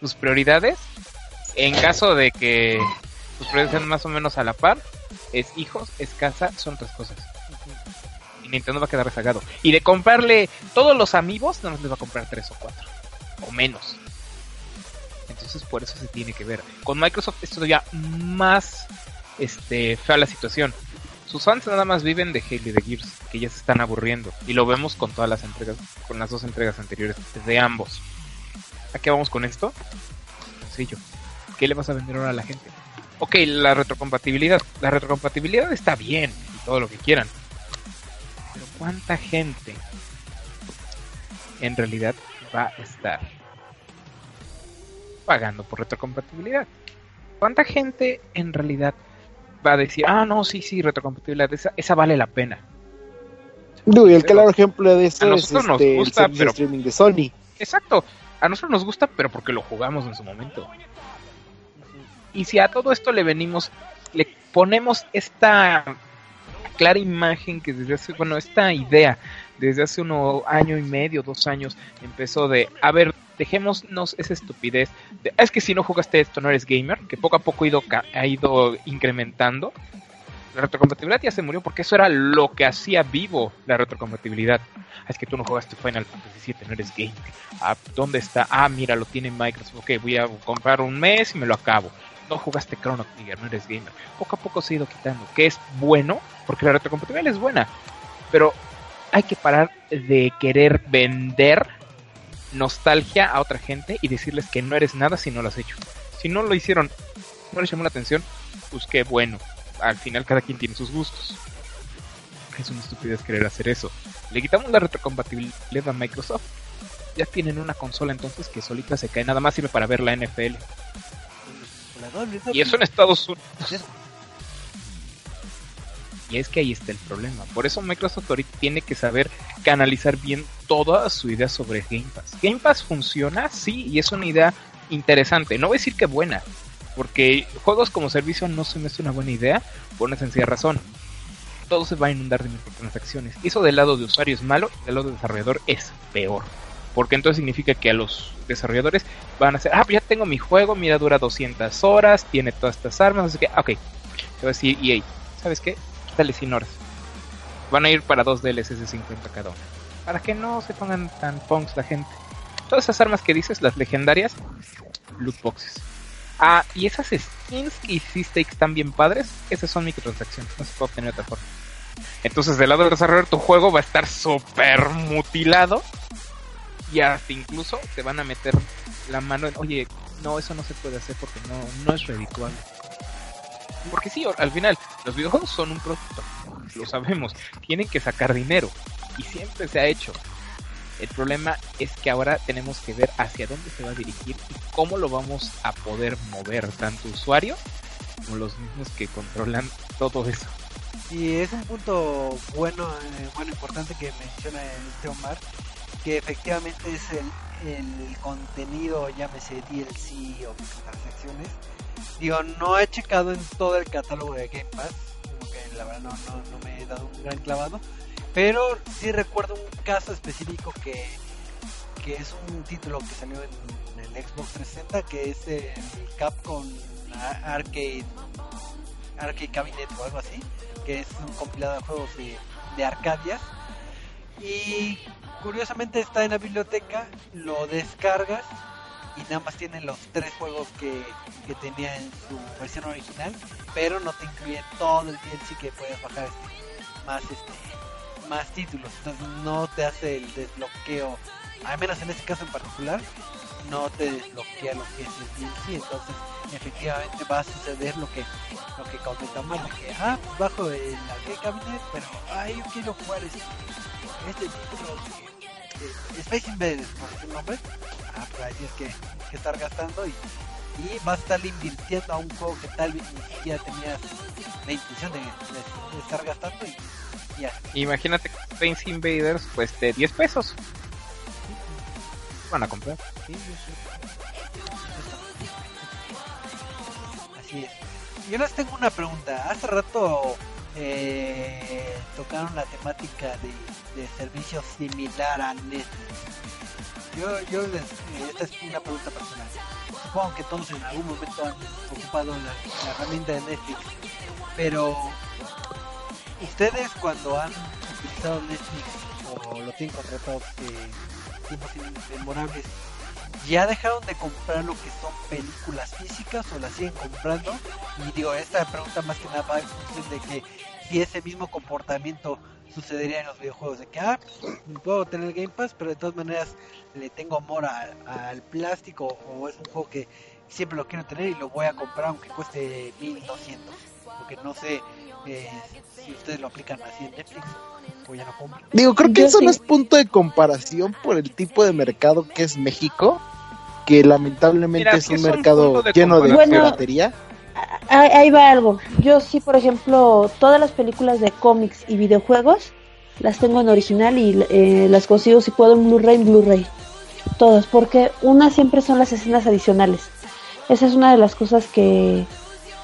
sus prioridades, en caso de que sus prioridades sean más o menos a la par, es hijos, es casa, son otras cosas. Y Nintendo va a quedar rezagado. Y de comprarle todos los amigos, no les va a comprar tres o cuatro. O menos. Entonces por eso se tiene que ver. Con Microsoft es todavía más este, fea la situación. Sus fans nada más viven de Halo y de Gears, que ya se están aburriendo. Y lo vemos con todas las entregas, con las dos entregas anteriores de ambos. ¿A qué vamos con esto? Sencillo. ¿Qué le vas a vender ahora a la gente? Ok, la retrocompatibilidad. La retrocompatibilidad está bien y todo lo que quieran. Pero ¿cuánta gente en realidad va a estar pagando por retrocompatibilidad? ¿Cuánta gente en realidad va a decir, ah, no, sí, sí, retrocompatibilidad, esa, esa vale la pena? Y el claro ejemplo de eso A es nos este, gusta, el pero- streaming de Sony. Exacto, a nosotros nos gusta, pero porque lo jugamos en su momento. Y si a todo esto le venimos, le ponemos esta clara imagen que desde hace, bueno, esta idea desde hace uno año y medio, dos años, empezó de, a ver, dejémonos esa estupidez. De, "Ah, es que si no jugaste esto no eres gamer, que poco a poco ha ido, ha ido incrementando. La retrocompatibilidad ya se murió porque eso era lo que hacía vivo la retrocompatibilidad. "Ah, Es que tú no jugaste Final Fantasy VII, no eres gamer. Ah, ¿Dónde está? Ah, mira, lo tiene Microsoft. Ok, voy a comprar un mes y me lo acabo. No jugaste Chrono Trigger, no eres gamer. Poco a poco se ha ido quitando, que es bueno, porque la retrocompatibilidad es buena. Pero hay que parar de querer vender nostalgia a otra gente y decirles que no eres nada si no lo has hecho. Si no lo hicieron, no les llamó la atención, pues qué bueno. Al final cada quien tiene sus gustos. Es una estupidez querer hacer eso. Le quitamos la retrocompatibilidad a Microsoft. Ya tienen una consola entonces que solita se cae, nada más sirve para ver la NFL. Y eso en Estados Unidos. Y es que ahí está el problema. Por eso Microsoft tiene que saber canalizar bien toda su idea sobre Game Pass. Game Pass funciona, sí, y es una idea interesante. No voy a decir que buena, porque juegos como servicio no se me hace una buena idea por una sencilla razón. Todo se va a inundar de microtransacciones. Eso del lado de usuario es malo, y del lado de desarrollador es peor. Porque entonces significa que a los desarrolladores van a hacer, ah, pues ya tengo mi juego, mira, dura 200 horas, tiene todas estas armas, así que, ok, te voy a decir ¿sabes qué? 100 horas. Van a ir para dos DLCs de 50 cada uno. Para que no se pongan tan punks la gente. Todas esas armas que dices, las legendarias, loot boxes. Ah, y esas skins que hiciste y están bien padres, esas son microtransacciones, no se puede obtener de otra forma. Entonces, del lado del desarrollador, tu juego va a estar súper mutilado y hasta incluso te van a meter la mano en, oye, no, eso no se puede hacer porque no, no es redituable. Porque sí, al final, los videojuegos son un producto, lo sabemos, tienen que sacar dinero y siempre se ha hecho. El problema es que ahora tenemos que ver hacia dónde se va a dirigir y cómo lo vamos a poder mover, tanto usuario como los mismos que controlan todo eso. Y es un punto bueno, eh, bueno importante que menciona este Omar, que efectivamente es el, el contenido, llámese DLC o microtransacciones. Digo, no he checado en todo el catálogo de Game Pass, como que la verdad no, no, no me he dado un gran clavado, pero sí recuerdo un caso específico que, que es un título que salió en, en el Xbox 360, que es el Capcom Ar- Arcade, Arcade Cabinet o algo así que es un compilado de juegos de, de Arcadias. Y curiosamente está en la biblioteca, lo descargas y nada más tiene los tres juegos que, que tenía en su versión original, pero no te incluye todo el DLC que puedes bajar este, más este más títulos, entonces no te hace el desbloqueo, al menos en este caso en particular, no te desbloquea lo que es el DLC. Entonces, efectivamente va a suceder lo que lo que comenta Mar, de que ah, bajo el arcade cabinet, pero ay, yo quiero jugar este, este título Space Invaders, por su nombre. Ah, pues ahí tienes que, que estar gastando y, y vas a estar invirtiendo a un juego que tal vez ni siquiera tenías la intención de, de- de estar gastando y y ya. Imagínate que Space Invaders cueste 10 pesos. Van a comprar. Sí, sí, sí. Así es. Yo les tengo una pregunta. Hace rato eh, tocaron la temática de, de servicios similar a Netflix. Yo, yo les, esta es una pregunta personal. Supongo que todos en algún momento han ocupado la, la herramienta de Netflix, pero ustedes cuando han utilizado Netflix o lo tienen contratado eh, tiempos inmemorables, ya dejaron de comprar lo que son películas físicas o las siguen comprando y digo esta pregunta más que nada va en función de que si ese mismo comportamiento sucedería en los videojuegos de que ah puedo tener Game Pass pero de todas maneras le tengo amor a- al plástico o es un juego que siempre lo quiero tener y lo voy a comprar aunque cueste 1200 porque no sé eh, si ustedes lo aplican así en Netflix o ya no compran Digo, creo que Yo eso sí. no es punto de comparación por el tipo de mercado que es México, que lamentablemente Mira, es un mercado de lleno de comparación. piratería. Ahí, va algo. Yo sí, por ejemplo, todas las películas de cómics y videojuegos las tengo en original y eh, las consigo si puedo en Blu-ray, en Blu-ray. Todas, porque una siempre son las escenas adicionales. Esa es una de las cosas que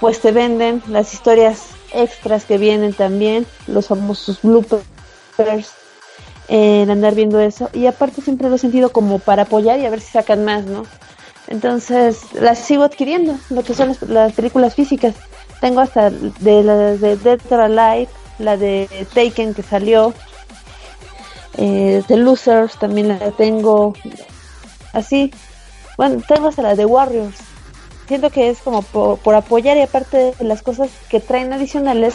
pues te venden, las historias extras que vienen también, los famosos bloopers, en andar viendo eso. Y aparte siempre lo he sentido como para apoyar y a ver si sacan más, ¿no? Entonces las sigo adquiriendo, lo que son las, las películas físicas. Tengo hasta de las de Dead or Alive, la de Taken que salió, eh, The Losers también la tengo, así. Bueno, tengo hasta la de Warriors. Siento que es como por, por apoyar y aparte de las cosas que traen adicionales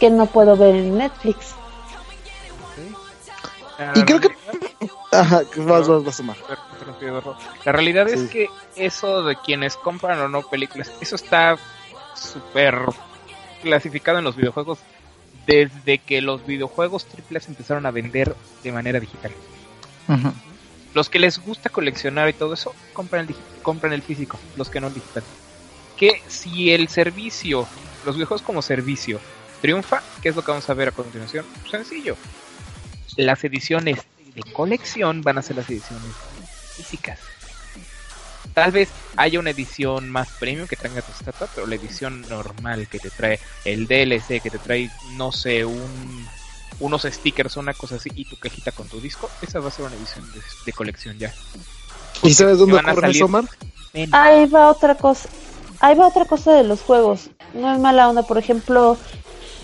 que no puedo ver en Netflix. Y creo que- Ajá, que vas, vas, vas a sumar. La realidad Sí. es que eso de quienes compran o no películas, eso está súper clasificado en los videojuegos desde que los videojuegos triples empezaron a vender de manera digital. Los que les gusta coleccionar y todo eso, compran el, compran el físico, los que no el digital. Que si el servicio, los videojuegos como servicio, triunfa, ¿qué es lo que vamos a ver a continuación? Sencillo. Las ediciones de colección van a ser las ediciones físicas. Tal vez haya una edición más premium que tenga tu estatua, pero la edición normal que te trae el DLC, que te trae, no sé, un, unos stickers o una cosa así, y tu cajita con tu disco, esa va a ser una edición de, de colección ya. ¿Y sabes dónde van a ocurre salir- eso, Omar? Ahí va otra cosa. Ahí va otra cosa de los juegos. No es mala onda, por ejemplo,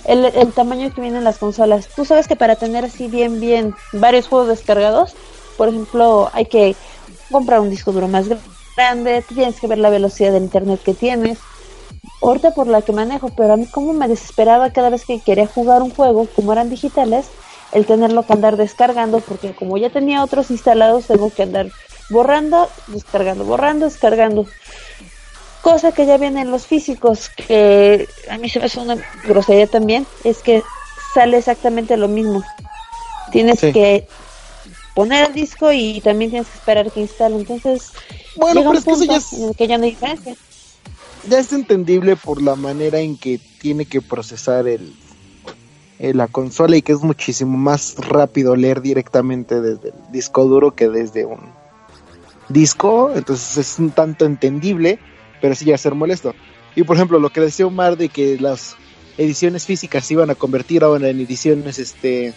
el, el tamaño que vienen las consolas. Tú sabes que para tener así bien, bien varios juegos descargados, por ejemplo, hay que comprar un disco duro más grande, tienes que ver la velocidad del internet que tienes. Ahorita por la que manejo, pero a mí como me desesperaba cada vez que quería jugar un juego, como eran digitales, el tenerlo que andar descargando, porque como ya tenía otros instalados, tengo que andar borrando, descargando, borrando, descargando. Cosa que ya viene en los físicos, que a mí se me hace una grosería también, es que sale exactamente lo mismo. Tienes Sí. que poner el disco y también tienes que esperar que instale. Entonces, Bueno, llega pero un es que eso punto ya es, en el que ya no hay diferencia. ya es entendible por la manera en que tiene que procesar el, eh, la consola y que es muchísimo más rápido leer directamente desde el disco duro que desde un disco, entonces es un tanto entendible, pero sí llega a ser molesto. Y por ejemplo, lo que decía Omar de que las ediciones físicas se iban a convertir ahora en ediciones este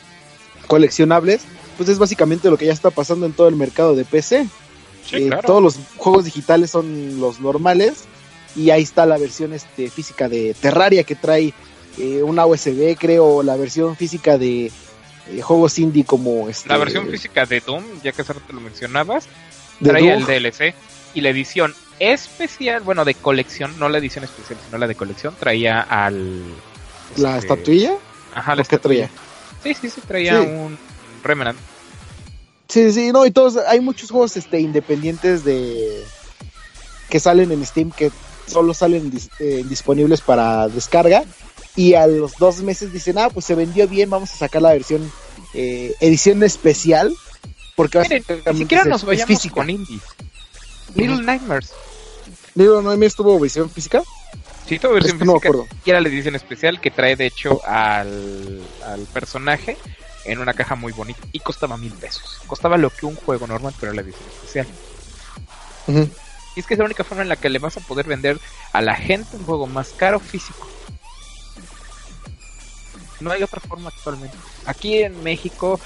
coleccionables, pues es básicamente lo que ya está pasando en todo el mercado de PC. sí, Eh, claro. Todos los juegos digitales son los normales y ahí está la versión este, física de Terraria que trae eh, una USB, creo, la versión física de eh, juegos indie como este, La versión física de Doom, ya que rato lo mencionabas, Doom. el DLC y la edición especial, bueno, de colección, no la edición especial, sino la de colección, traía al... la este, estatuilla. Ajá, la ¿O qué traía? estatuilla. Sí, sí, sí, traía Sí. un Remnant. Sí, sí, no, y todos, hay muchos juegos este, independientes de que salen en Steam que solo salen dis- eh, disponibles para descarga y a los dos meses dicen, ah, pues se vendió bien, vamos a sacar la versión eh, edición especial porque Miren, ni siquiera nos vayamos con indies. Little Nightmares. Little Nightmares tuvo versión física, Sí, todo versión Es que no me acuerdo. Y era la edición especial que trae, de hecho, al, al personaje en una caja muy bonita. Y costaba mil pesos. Costaba lo que un juego normal, pero la edición especial. Y es que es la única forma en la que le vas a poder vender a la gente un juego más caro físico. No hay otra forma actualmente. Aquí en México,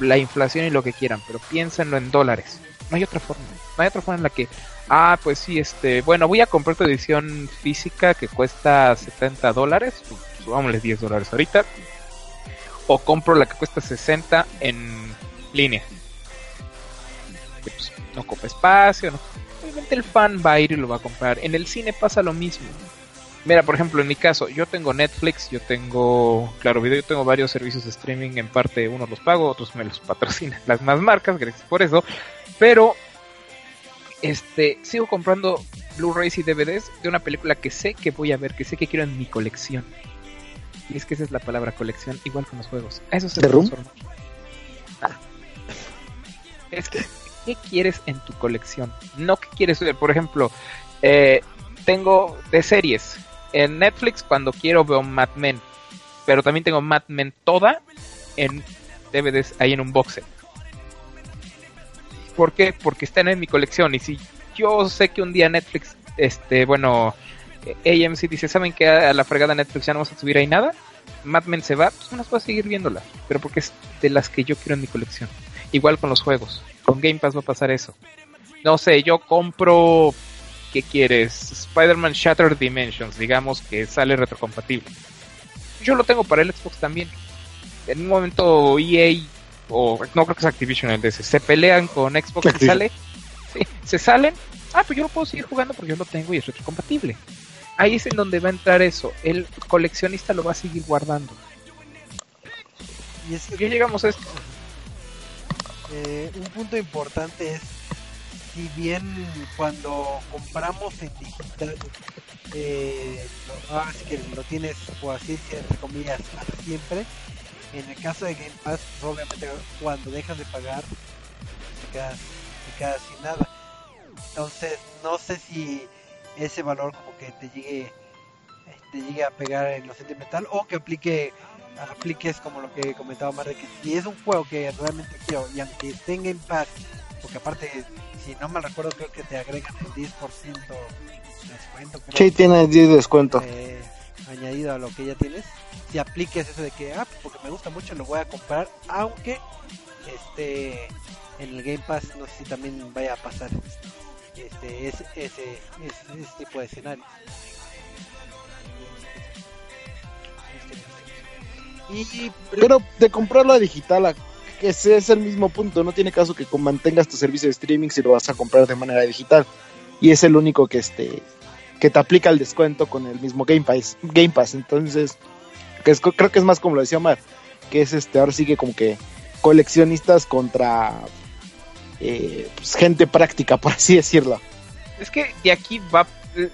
la inflación y lo que quieran, pero piénsenlo en dólares. No hay otra forma. No hay otra forma en la que, ah, pues sí, este, bueno, voy a comprar tu edición física que cuesta 70 dólares, pues, subámosle 10 dólares ahorita, o compro la que cuesta 60 en línea. Que, pues, no ocupa espacio, no obviamente el fan va a ir y lo va a comprar. En el cine pasa lo mismo. Mira, por ejemplo, en mi caso, yo tengo Netflix, yo tengo, claro, video, yo tengo varios servicios de streaming, en parte unos los pago, otros me los patrocinan las más marcas, gracias por eso, pero este sigo comprando Blu-rays y DVDs de una película que sé que voy a ver, que sé que quiero en mi colección. Y es que esa es la palabra colección, igual con los juegos. A Eso se transforma. Ah. Es que, ¿qué quieres en tu colección? No que quieres ver, por ejemplo, eh, tengo de series. En Netflix cuando quiero veo Mad Men, pero también tengo Mad Men toda en DVDs ahí en un box set. ¿Por qué? Porque están en mi colección y si yo sé que un día Netflix, este, bueno, AMC dice, ¿saben que a la fregada Netflix ya no vamos a subir ahí nada? Mad Men se va, pues no las puedo seguir viéndola, pero porque es de las que yo quiero en mi colección. Igual con los juegos, con Game Pass va a pasar eso. No sé, yo compro, ¿qué quieres? Spider-Man Shattered Dimensions, digamos que sale retrocompatible. Yo lo tengo para el Xbox también. En un momento EA o no creo que es Activision el de ese, se pelean con Xbox y sale, sí, se salen, ah, pues yo lo puedo seguir jugando porque yo lo tengo y es retrocompatible. Ahí es en donde va a entrar eso, el coleccionista lo va a seguir guardando. Y es que Ya llegamos a esto. eh, un punto importante es, si bien cuando compramos en digital, eh, lo, que lo tienes, por así entre comillas, para siempre, en el caso de Game Pass, pues, obviamente cuando dejas de pagar, te quedas, te quedas sin nada. Entonces, no sé si ese valor como que te llegue te llegue a pegar en lo sentimental o que aplique apliques como lo que comentaba Mar de que si es un juego que realmente quiero y aunque tenga en paz porque aparte si no mal recuerdo creo que te agregan el 10% de descuento creo, Sí, tiene 10 de descuento. eh, añadido a lo que ya tienes. Si apliques eso de que ah pues porque me gusta mucho lo voy a comprar aunque este en el Game Pass no sé si también vaya a pasar este ese, ese, ese, tipo de escenario y Pero de comprarlo a digital, que ese es el mismo punto. No tiene caso que mantengas tu servicio de streaming si lo vas a comprar de manera digital. Y es el único que este que te aplica el descuento con el mismo Game Pass. Game Pass. Entonces, que es- creo que es más como lo decía Omar, que es este ahora sigue como que coleccionistas contra eh, pues, gente práctica, por así decirlo. Es que de aquí va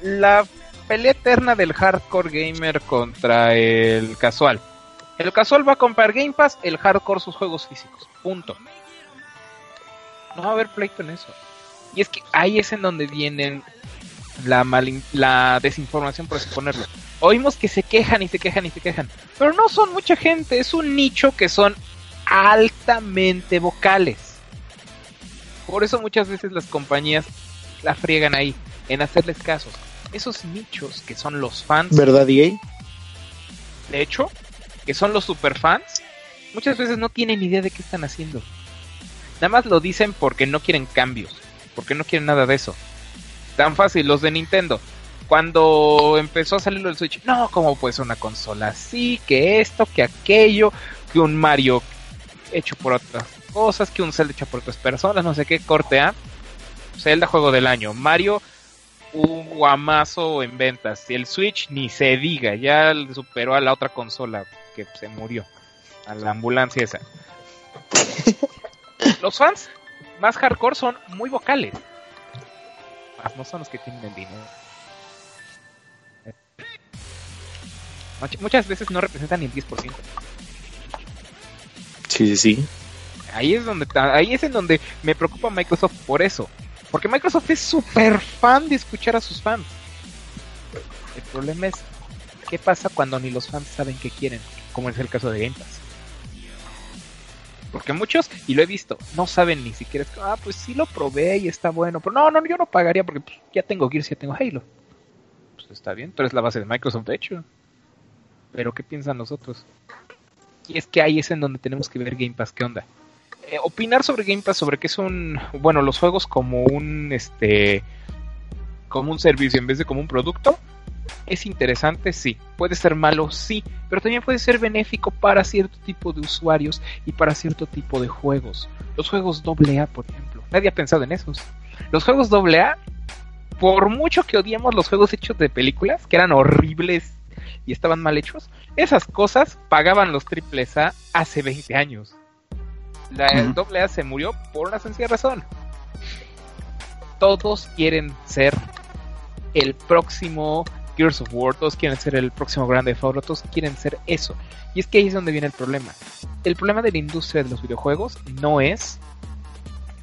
la pelea eterna del hardcore gamer contra el casual. El casual va a comprar Game Pass, el hardcore sus juegos físicos. Punto. No va a haber pleito en eso. Y es que ahí es en donde vienen la la desinformación, por así ponerlo. Oímos que se quejan y se quejan y se quejan. Pero no son mucha gente, es un nicho que son altamente vocales. Por eso muchas veces las compañías la friegan ahí, en hacerles casos. Esos nichos que son los fans, ¿Verdad, EA? de hecho, que son los superfans, muchas veces no tienen idea de qué están haciendo. Nada más lo dicen porque no quieren cambios, porque no quieren nada de eso. Tan fácil, los de Nintendo. Cuando empezó a salir del Switch, no, como pues una consola así, que esto, que aquello, que un Mario hecho por otras cosas, que un Zelda hecho por otras personas, no sé qué, corte A. Zelda juego del año, Mario un guamazo en ventas. Y el Switch ni se diga, ya superó a la otra consola que se murió, a la ambulancia esa. Los fans más hardcore son muy vocales. Más no son los que tienen dinero. Much- Muchas veces no representan ni el 10%. Sí, sí, sí. Ahí es donde ahí es en donde me preocupa Microsoft por eso. Porque Microsoft es súper fan de escuchar a sus fans. El problema es qué pasa cuando ni los fans saben qué quieren, como es el caso de Game Pass. Porque muchos, y lo he visto, no saben ni siquiera, ah, pues sí lo probé y está bueno, pero no, no, yo no pagaría porque pues, ya tengo Gears, ya tengo Halo. Pues está bien, pero es la base de Microsoft, de hecho. Pero ¿qué piensan los otros? Y es que ahí es en donde tenemos que ver Game Pass, ¿qué onda? Eh, opinar sobre Game Pass, sobre que es un, bueno, los juegos como un, este, como un servicio en vez de como un producto, es interesante, sí. Puede ser malo, sí. Pero también puede ser benéfico para cierto tipo de usuarios y para cierto tipo de juegos. Los juegos AA, por ejemplo. Nadie ha pensado en esos. Los juegos AA, por mucho que odiemos los juegos hechos de películas, que eran horribles y estaban mal hechos, esas cosas pagaban los triples A hace 20 años. La. AA se murió por una sencilla razón. Todos quieren ser el próximo Gears of War, todos quieren ser el próximo Grand Theft Auto, todos quieren ser eso. Y es que ahí es donde viene el problema. El problema de la industria de los videojuegos no es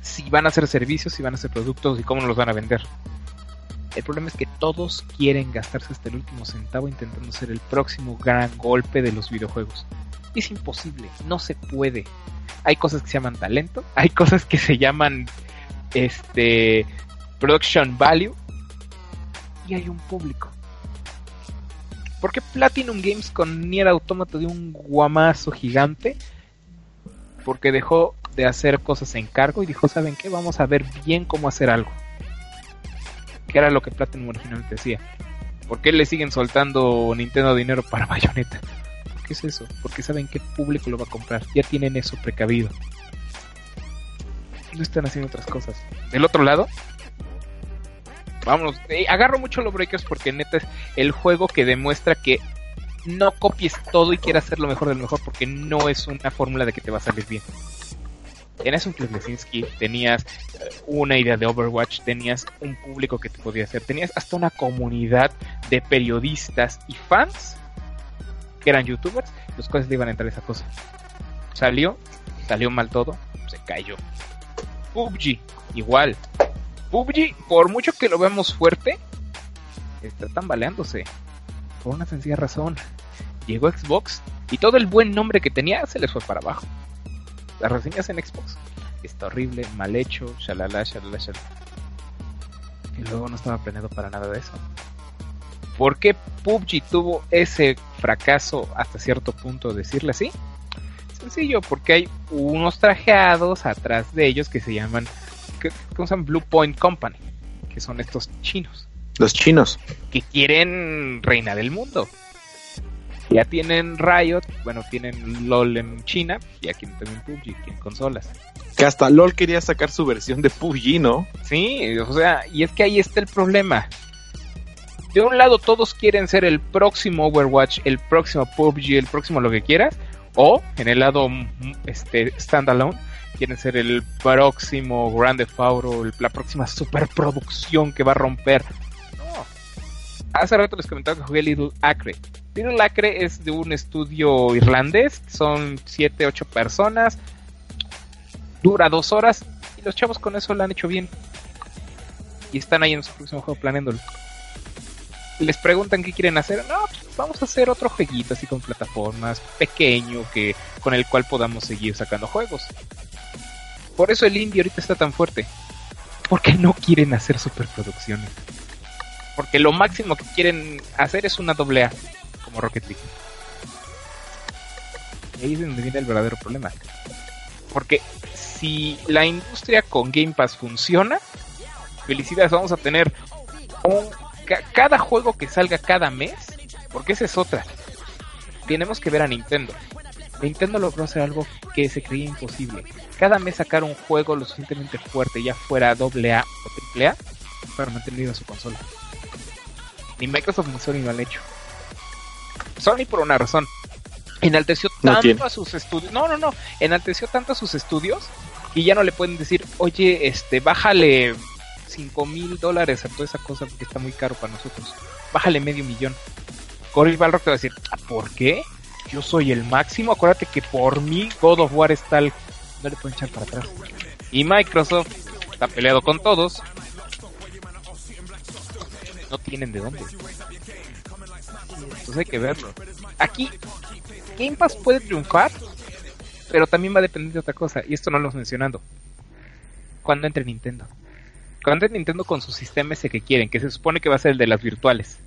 si van a ser servicios, si van a ser productos y cómo nos los van a vender. El problema es que todos quieren gastarse hasta el último centavo intentando ser el próximo gran golpe de los videojuegos. Es imposible, no se puede. Hay cosas que se llaman talento, hay cosas que se llaman este production value y hay un público. ¿Por qué Platinum Games con Nier Automata dio un guamazo gigante? Porque dejó de hacer cosas en cargo y dijo, ¿saben qué? Vamos a ver bien cómo hacer algo. Que era lo que Platinum originalmente decía. ¿Por qué le siguen soltando Nintendo dinero para Bayonetta? ¿Por qué es eso? Porque saben qué público lo va a comprar. Ya tienen eso precavido. No están haciendo otras cosas. Del otro lado, vámonos. eh, agarro mucho los breakers porque neta es el juego que demuestra que no copies todo y quieras hacer lo mejor del mejor porque no es una fórmula de que te va a salir bien. Tenías un Cliff Lesinski, tenías una idea de Overwatch, tenías un público que te podía hacer, tenías hasta una comunidad de periodistas y fans que eran youtubers, los cuales le iban a entrar esa cosa. Salió, salió mal todo, se cayó. PUBG, igual. PUBG, por mucho que lo veamos fuerte, está tambaleándose. Por una sencilla razón. Llegó Xbox y todo el buen nombre que tenía se les fue para abajo. Las reseñas en Xbox. Está horrible, mal hecho, shalala, shalala, shalala. Y luego no estaba planeado para nada de eso. ¿Por qué PUBG tuvo ese fracaso hasta cierto punto, decirle así? Sencillo, porque hay unos trajeados atrás de ellos que se llaman, que, que usan Blue Point Company, que son estos chinos Los chinos. que quieren reinar el mundo. Ya tienen Riot, bueno, tienen LOL en China, y aquí también PUBG, en consolas. Que hasta LOL quería sacar su versión de PUBG, ¿no? Sí, o sea, y es que ahí está el problema. De un lado todos quieren ser el próximo Overwatch, el próximo PUBG, el próximo lo que quieras, o en el lado mm, este standalone quieren ser el próximo Grand Theft Auto, el- la próxima superproducción que va a romper. No. Hace rato les comentaba que jugué Little Acre. Little Acre es de un estudio irlandés, son 7, 8 personas, dura dos horas y los chavos con eso lo han hecho bien y están ahí en su próximo juego planeándolo. Les preguntan qué quieren hacer. No, pues vamos a hacer otro jueguito así con plataformas, pequeño, que con el cual podamos seguir sacando juegos. Por eso el indie ahorita está tan fuerte. Porque no quieren hacer superproducciones. Porque lo máximo que quieren hacer es una doble A, como Rocket League. Y ahí es donde viene el verdadero problema. Porque si la industria con Game Pass funciona, felicidades, vamos a tener un, ca- cada juego que salga cada mes, porque esa es otra. Tenemos que ver a Nintendo. Nintendo logró hacer algo que se creía imposible. Cada mes sacar un juego lo suficientemente fuerte, ya fuera AA o AAA, para mantener viva su consola. Ni Microsoft ni Sony lo han hecho. Sony por una razón. Enalteció tanto a sus estudios. No, no, no. Enalteció tanto a sus estudios Y ya no le pueden decir, oye, este, bájale 5 mil dólares a toda esa cosa porque está muy caro para nosotros. Bájale medio millón. Cory Balrog te va a decir, "¿Ah, ¿por qué? Yo soy el máximo. Acuérdate que por mí God of War está el... No le pueden echar para atrás. Y Microsoft está peleado con todos. No tienen de dónde. Entonces hay que verlo. Aquí, Game Pass puede triunfar, pero también va a depender de otra cosa. Y esto no lo hemos mencionando. Cuando entre Nintendo. Cuando entre Nintendo con su sistema ese que quieren, que se supone que va a ser el de las virtuales.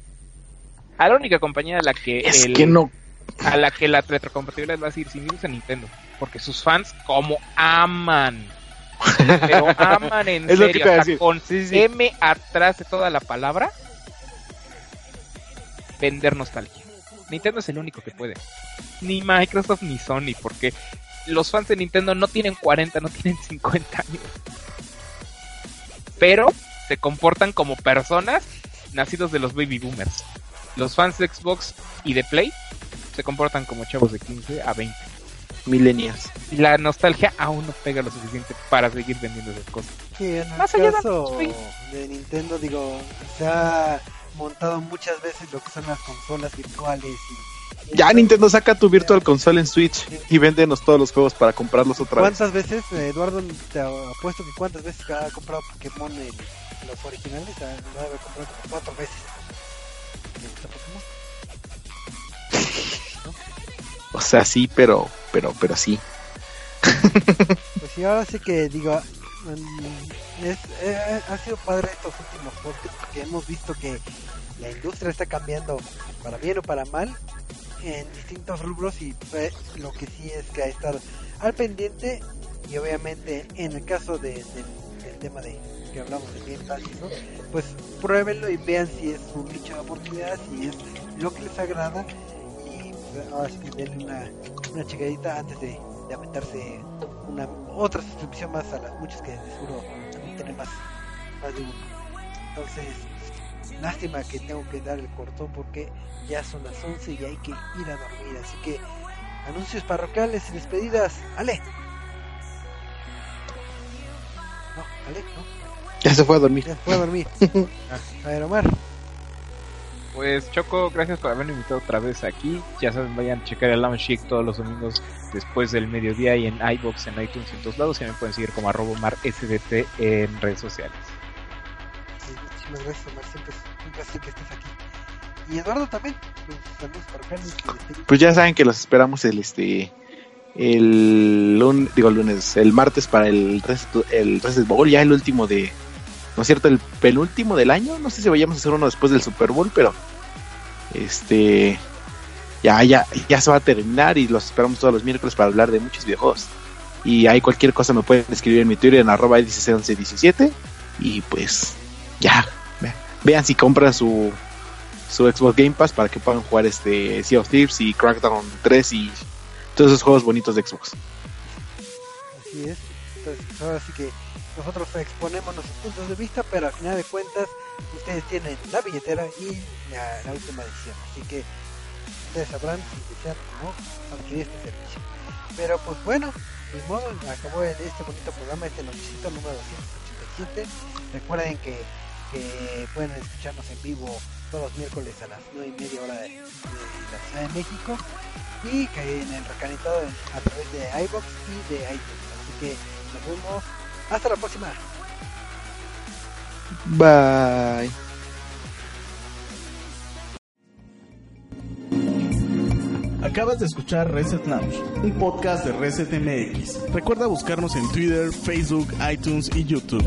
A la única compañía a la que Es el- que no. a la que la retrocompatibilidad va a decir sin irse a Nintendo. Porque sus fans como aman. Pero aman en Es lo que serio. te a decir. con Sí, sí. M atrás de toda la palabra. Vender nostalgia. Nintendo es el único que puede. Ni Microsoft ni Sony. Porque los fans de Nintendo no tienen 40, no tienen 50 años. Pero se comportan como personas nacidos de los baby boomers. Los fans de Xbox y de Play se comportan como chavos de 15 a 20. Millennials. Y la nostalgia aún no pega lo suficiente para seguir vendiendo esas cosas. Sí, en el Más allá de- Nintendo, digo, montado muchas veces lo que son las consolas virtuales y... Ya Nintendo saca tu Virtual Console en Switch y véndenos todos los juegos para comprarlos otra vez. ¿Cuántas veces, eh, Eduardo, te apuesto que cuántas veces ha comprado Pokémon en los originales? Ah, Lo debe haber comprado cuatro veces. ¿Le gusta Pokémon? O sea, sí, pero, pero, pero sí. Pues sí, ahora sí que digo, es, eh, ha sido padre estos últimos podcasts porque hemos visto que la industria está cambiando para bien o para mal en distintos rubros y pues, lo que sí es que hay que estar al pendiente y obviamente en el caso de, de- del tema de que hablamos de Pass y eso, pues pruébenlo y vean si es un nicho de oportunidad, si es lo que les agrada y pues, ahora sí denle una, una checadita antes de aventarse una otra suscripción más a las muchas que seguro también tienen más, más de uno. Entonces, lástima que tengo que dar el cortón porque ya son las 11 y hay que ir a dormir. Así que, anuncios parroquiales y despedidas. Ale. No, Ale, no. Ya se fue a dormir. Ya se fue a dormir. A ver, Omar. Pues Choco, gracias por haberme invitado otra vez aquí. Ya saben, vayan a checar el Lounge Chic todos los domingos después del mediodía y en iBox, en iTunes y en todos lados. Y me pueden seguir como arroba mar SDT en redes sociales. Sí, Muchísimas gracias, Omar. Siempre es un placer que estés aquí. Y Eduardo también. Pues, saludos despedidas. Pues ya saben que los esperamos el este el lunes, digo el lunes, el martes para el Reset, el Reset Bowl, ya el último de no es cierto, el penúltimo del año, no sé si vayamos a hacer uno después del Super Bowl, pero este ya ya ya se va a terminar y los esperamos todos los miércoles para hablar de muchos videojuegos. Y hay cualquier cosa me pueden escribir en mi Twitter en arroba 161117 y pues ya ve- vean si compran su su Xbox Game Pass para que puedan jugar este Sea of Thieves y Crackdown 3 y todos esos juegos bonitos de Xbox. Así es. Entonces, ahora sí que nosotros exponemos nuestros puntos de vista, pero al final de cuentas, ustedes tienen la billetera y la, última edición. Así que ustedes sabrán si desean o no adquirir este servicio. Pero pues bueno, de modo, acabó este bonito programa, este noticito número 287. Recuerden que, pueden escucharnos en vivo todos los miércoles a las 9 y media hora de, de la Ciudad de México y que en el recanitado a través de iBox y de iTunes. Así que nos vemos. Hasta la próxima. Bye. Acabas de escuchar Reset Lounge, un podcast de Reset MX. Recuerda buscarnos en Twitter, Facebook, iTunes y YouTube.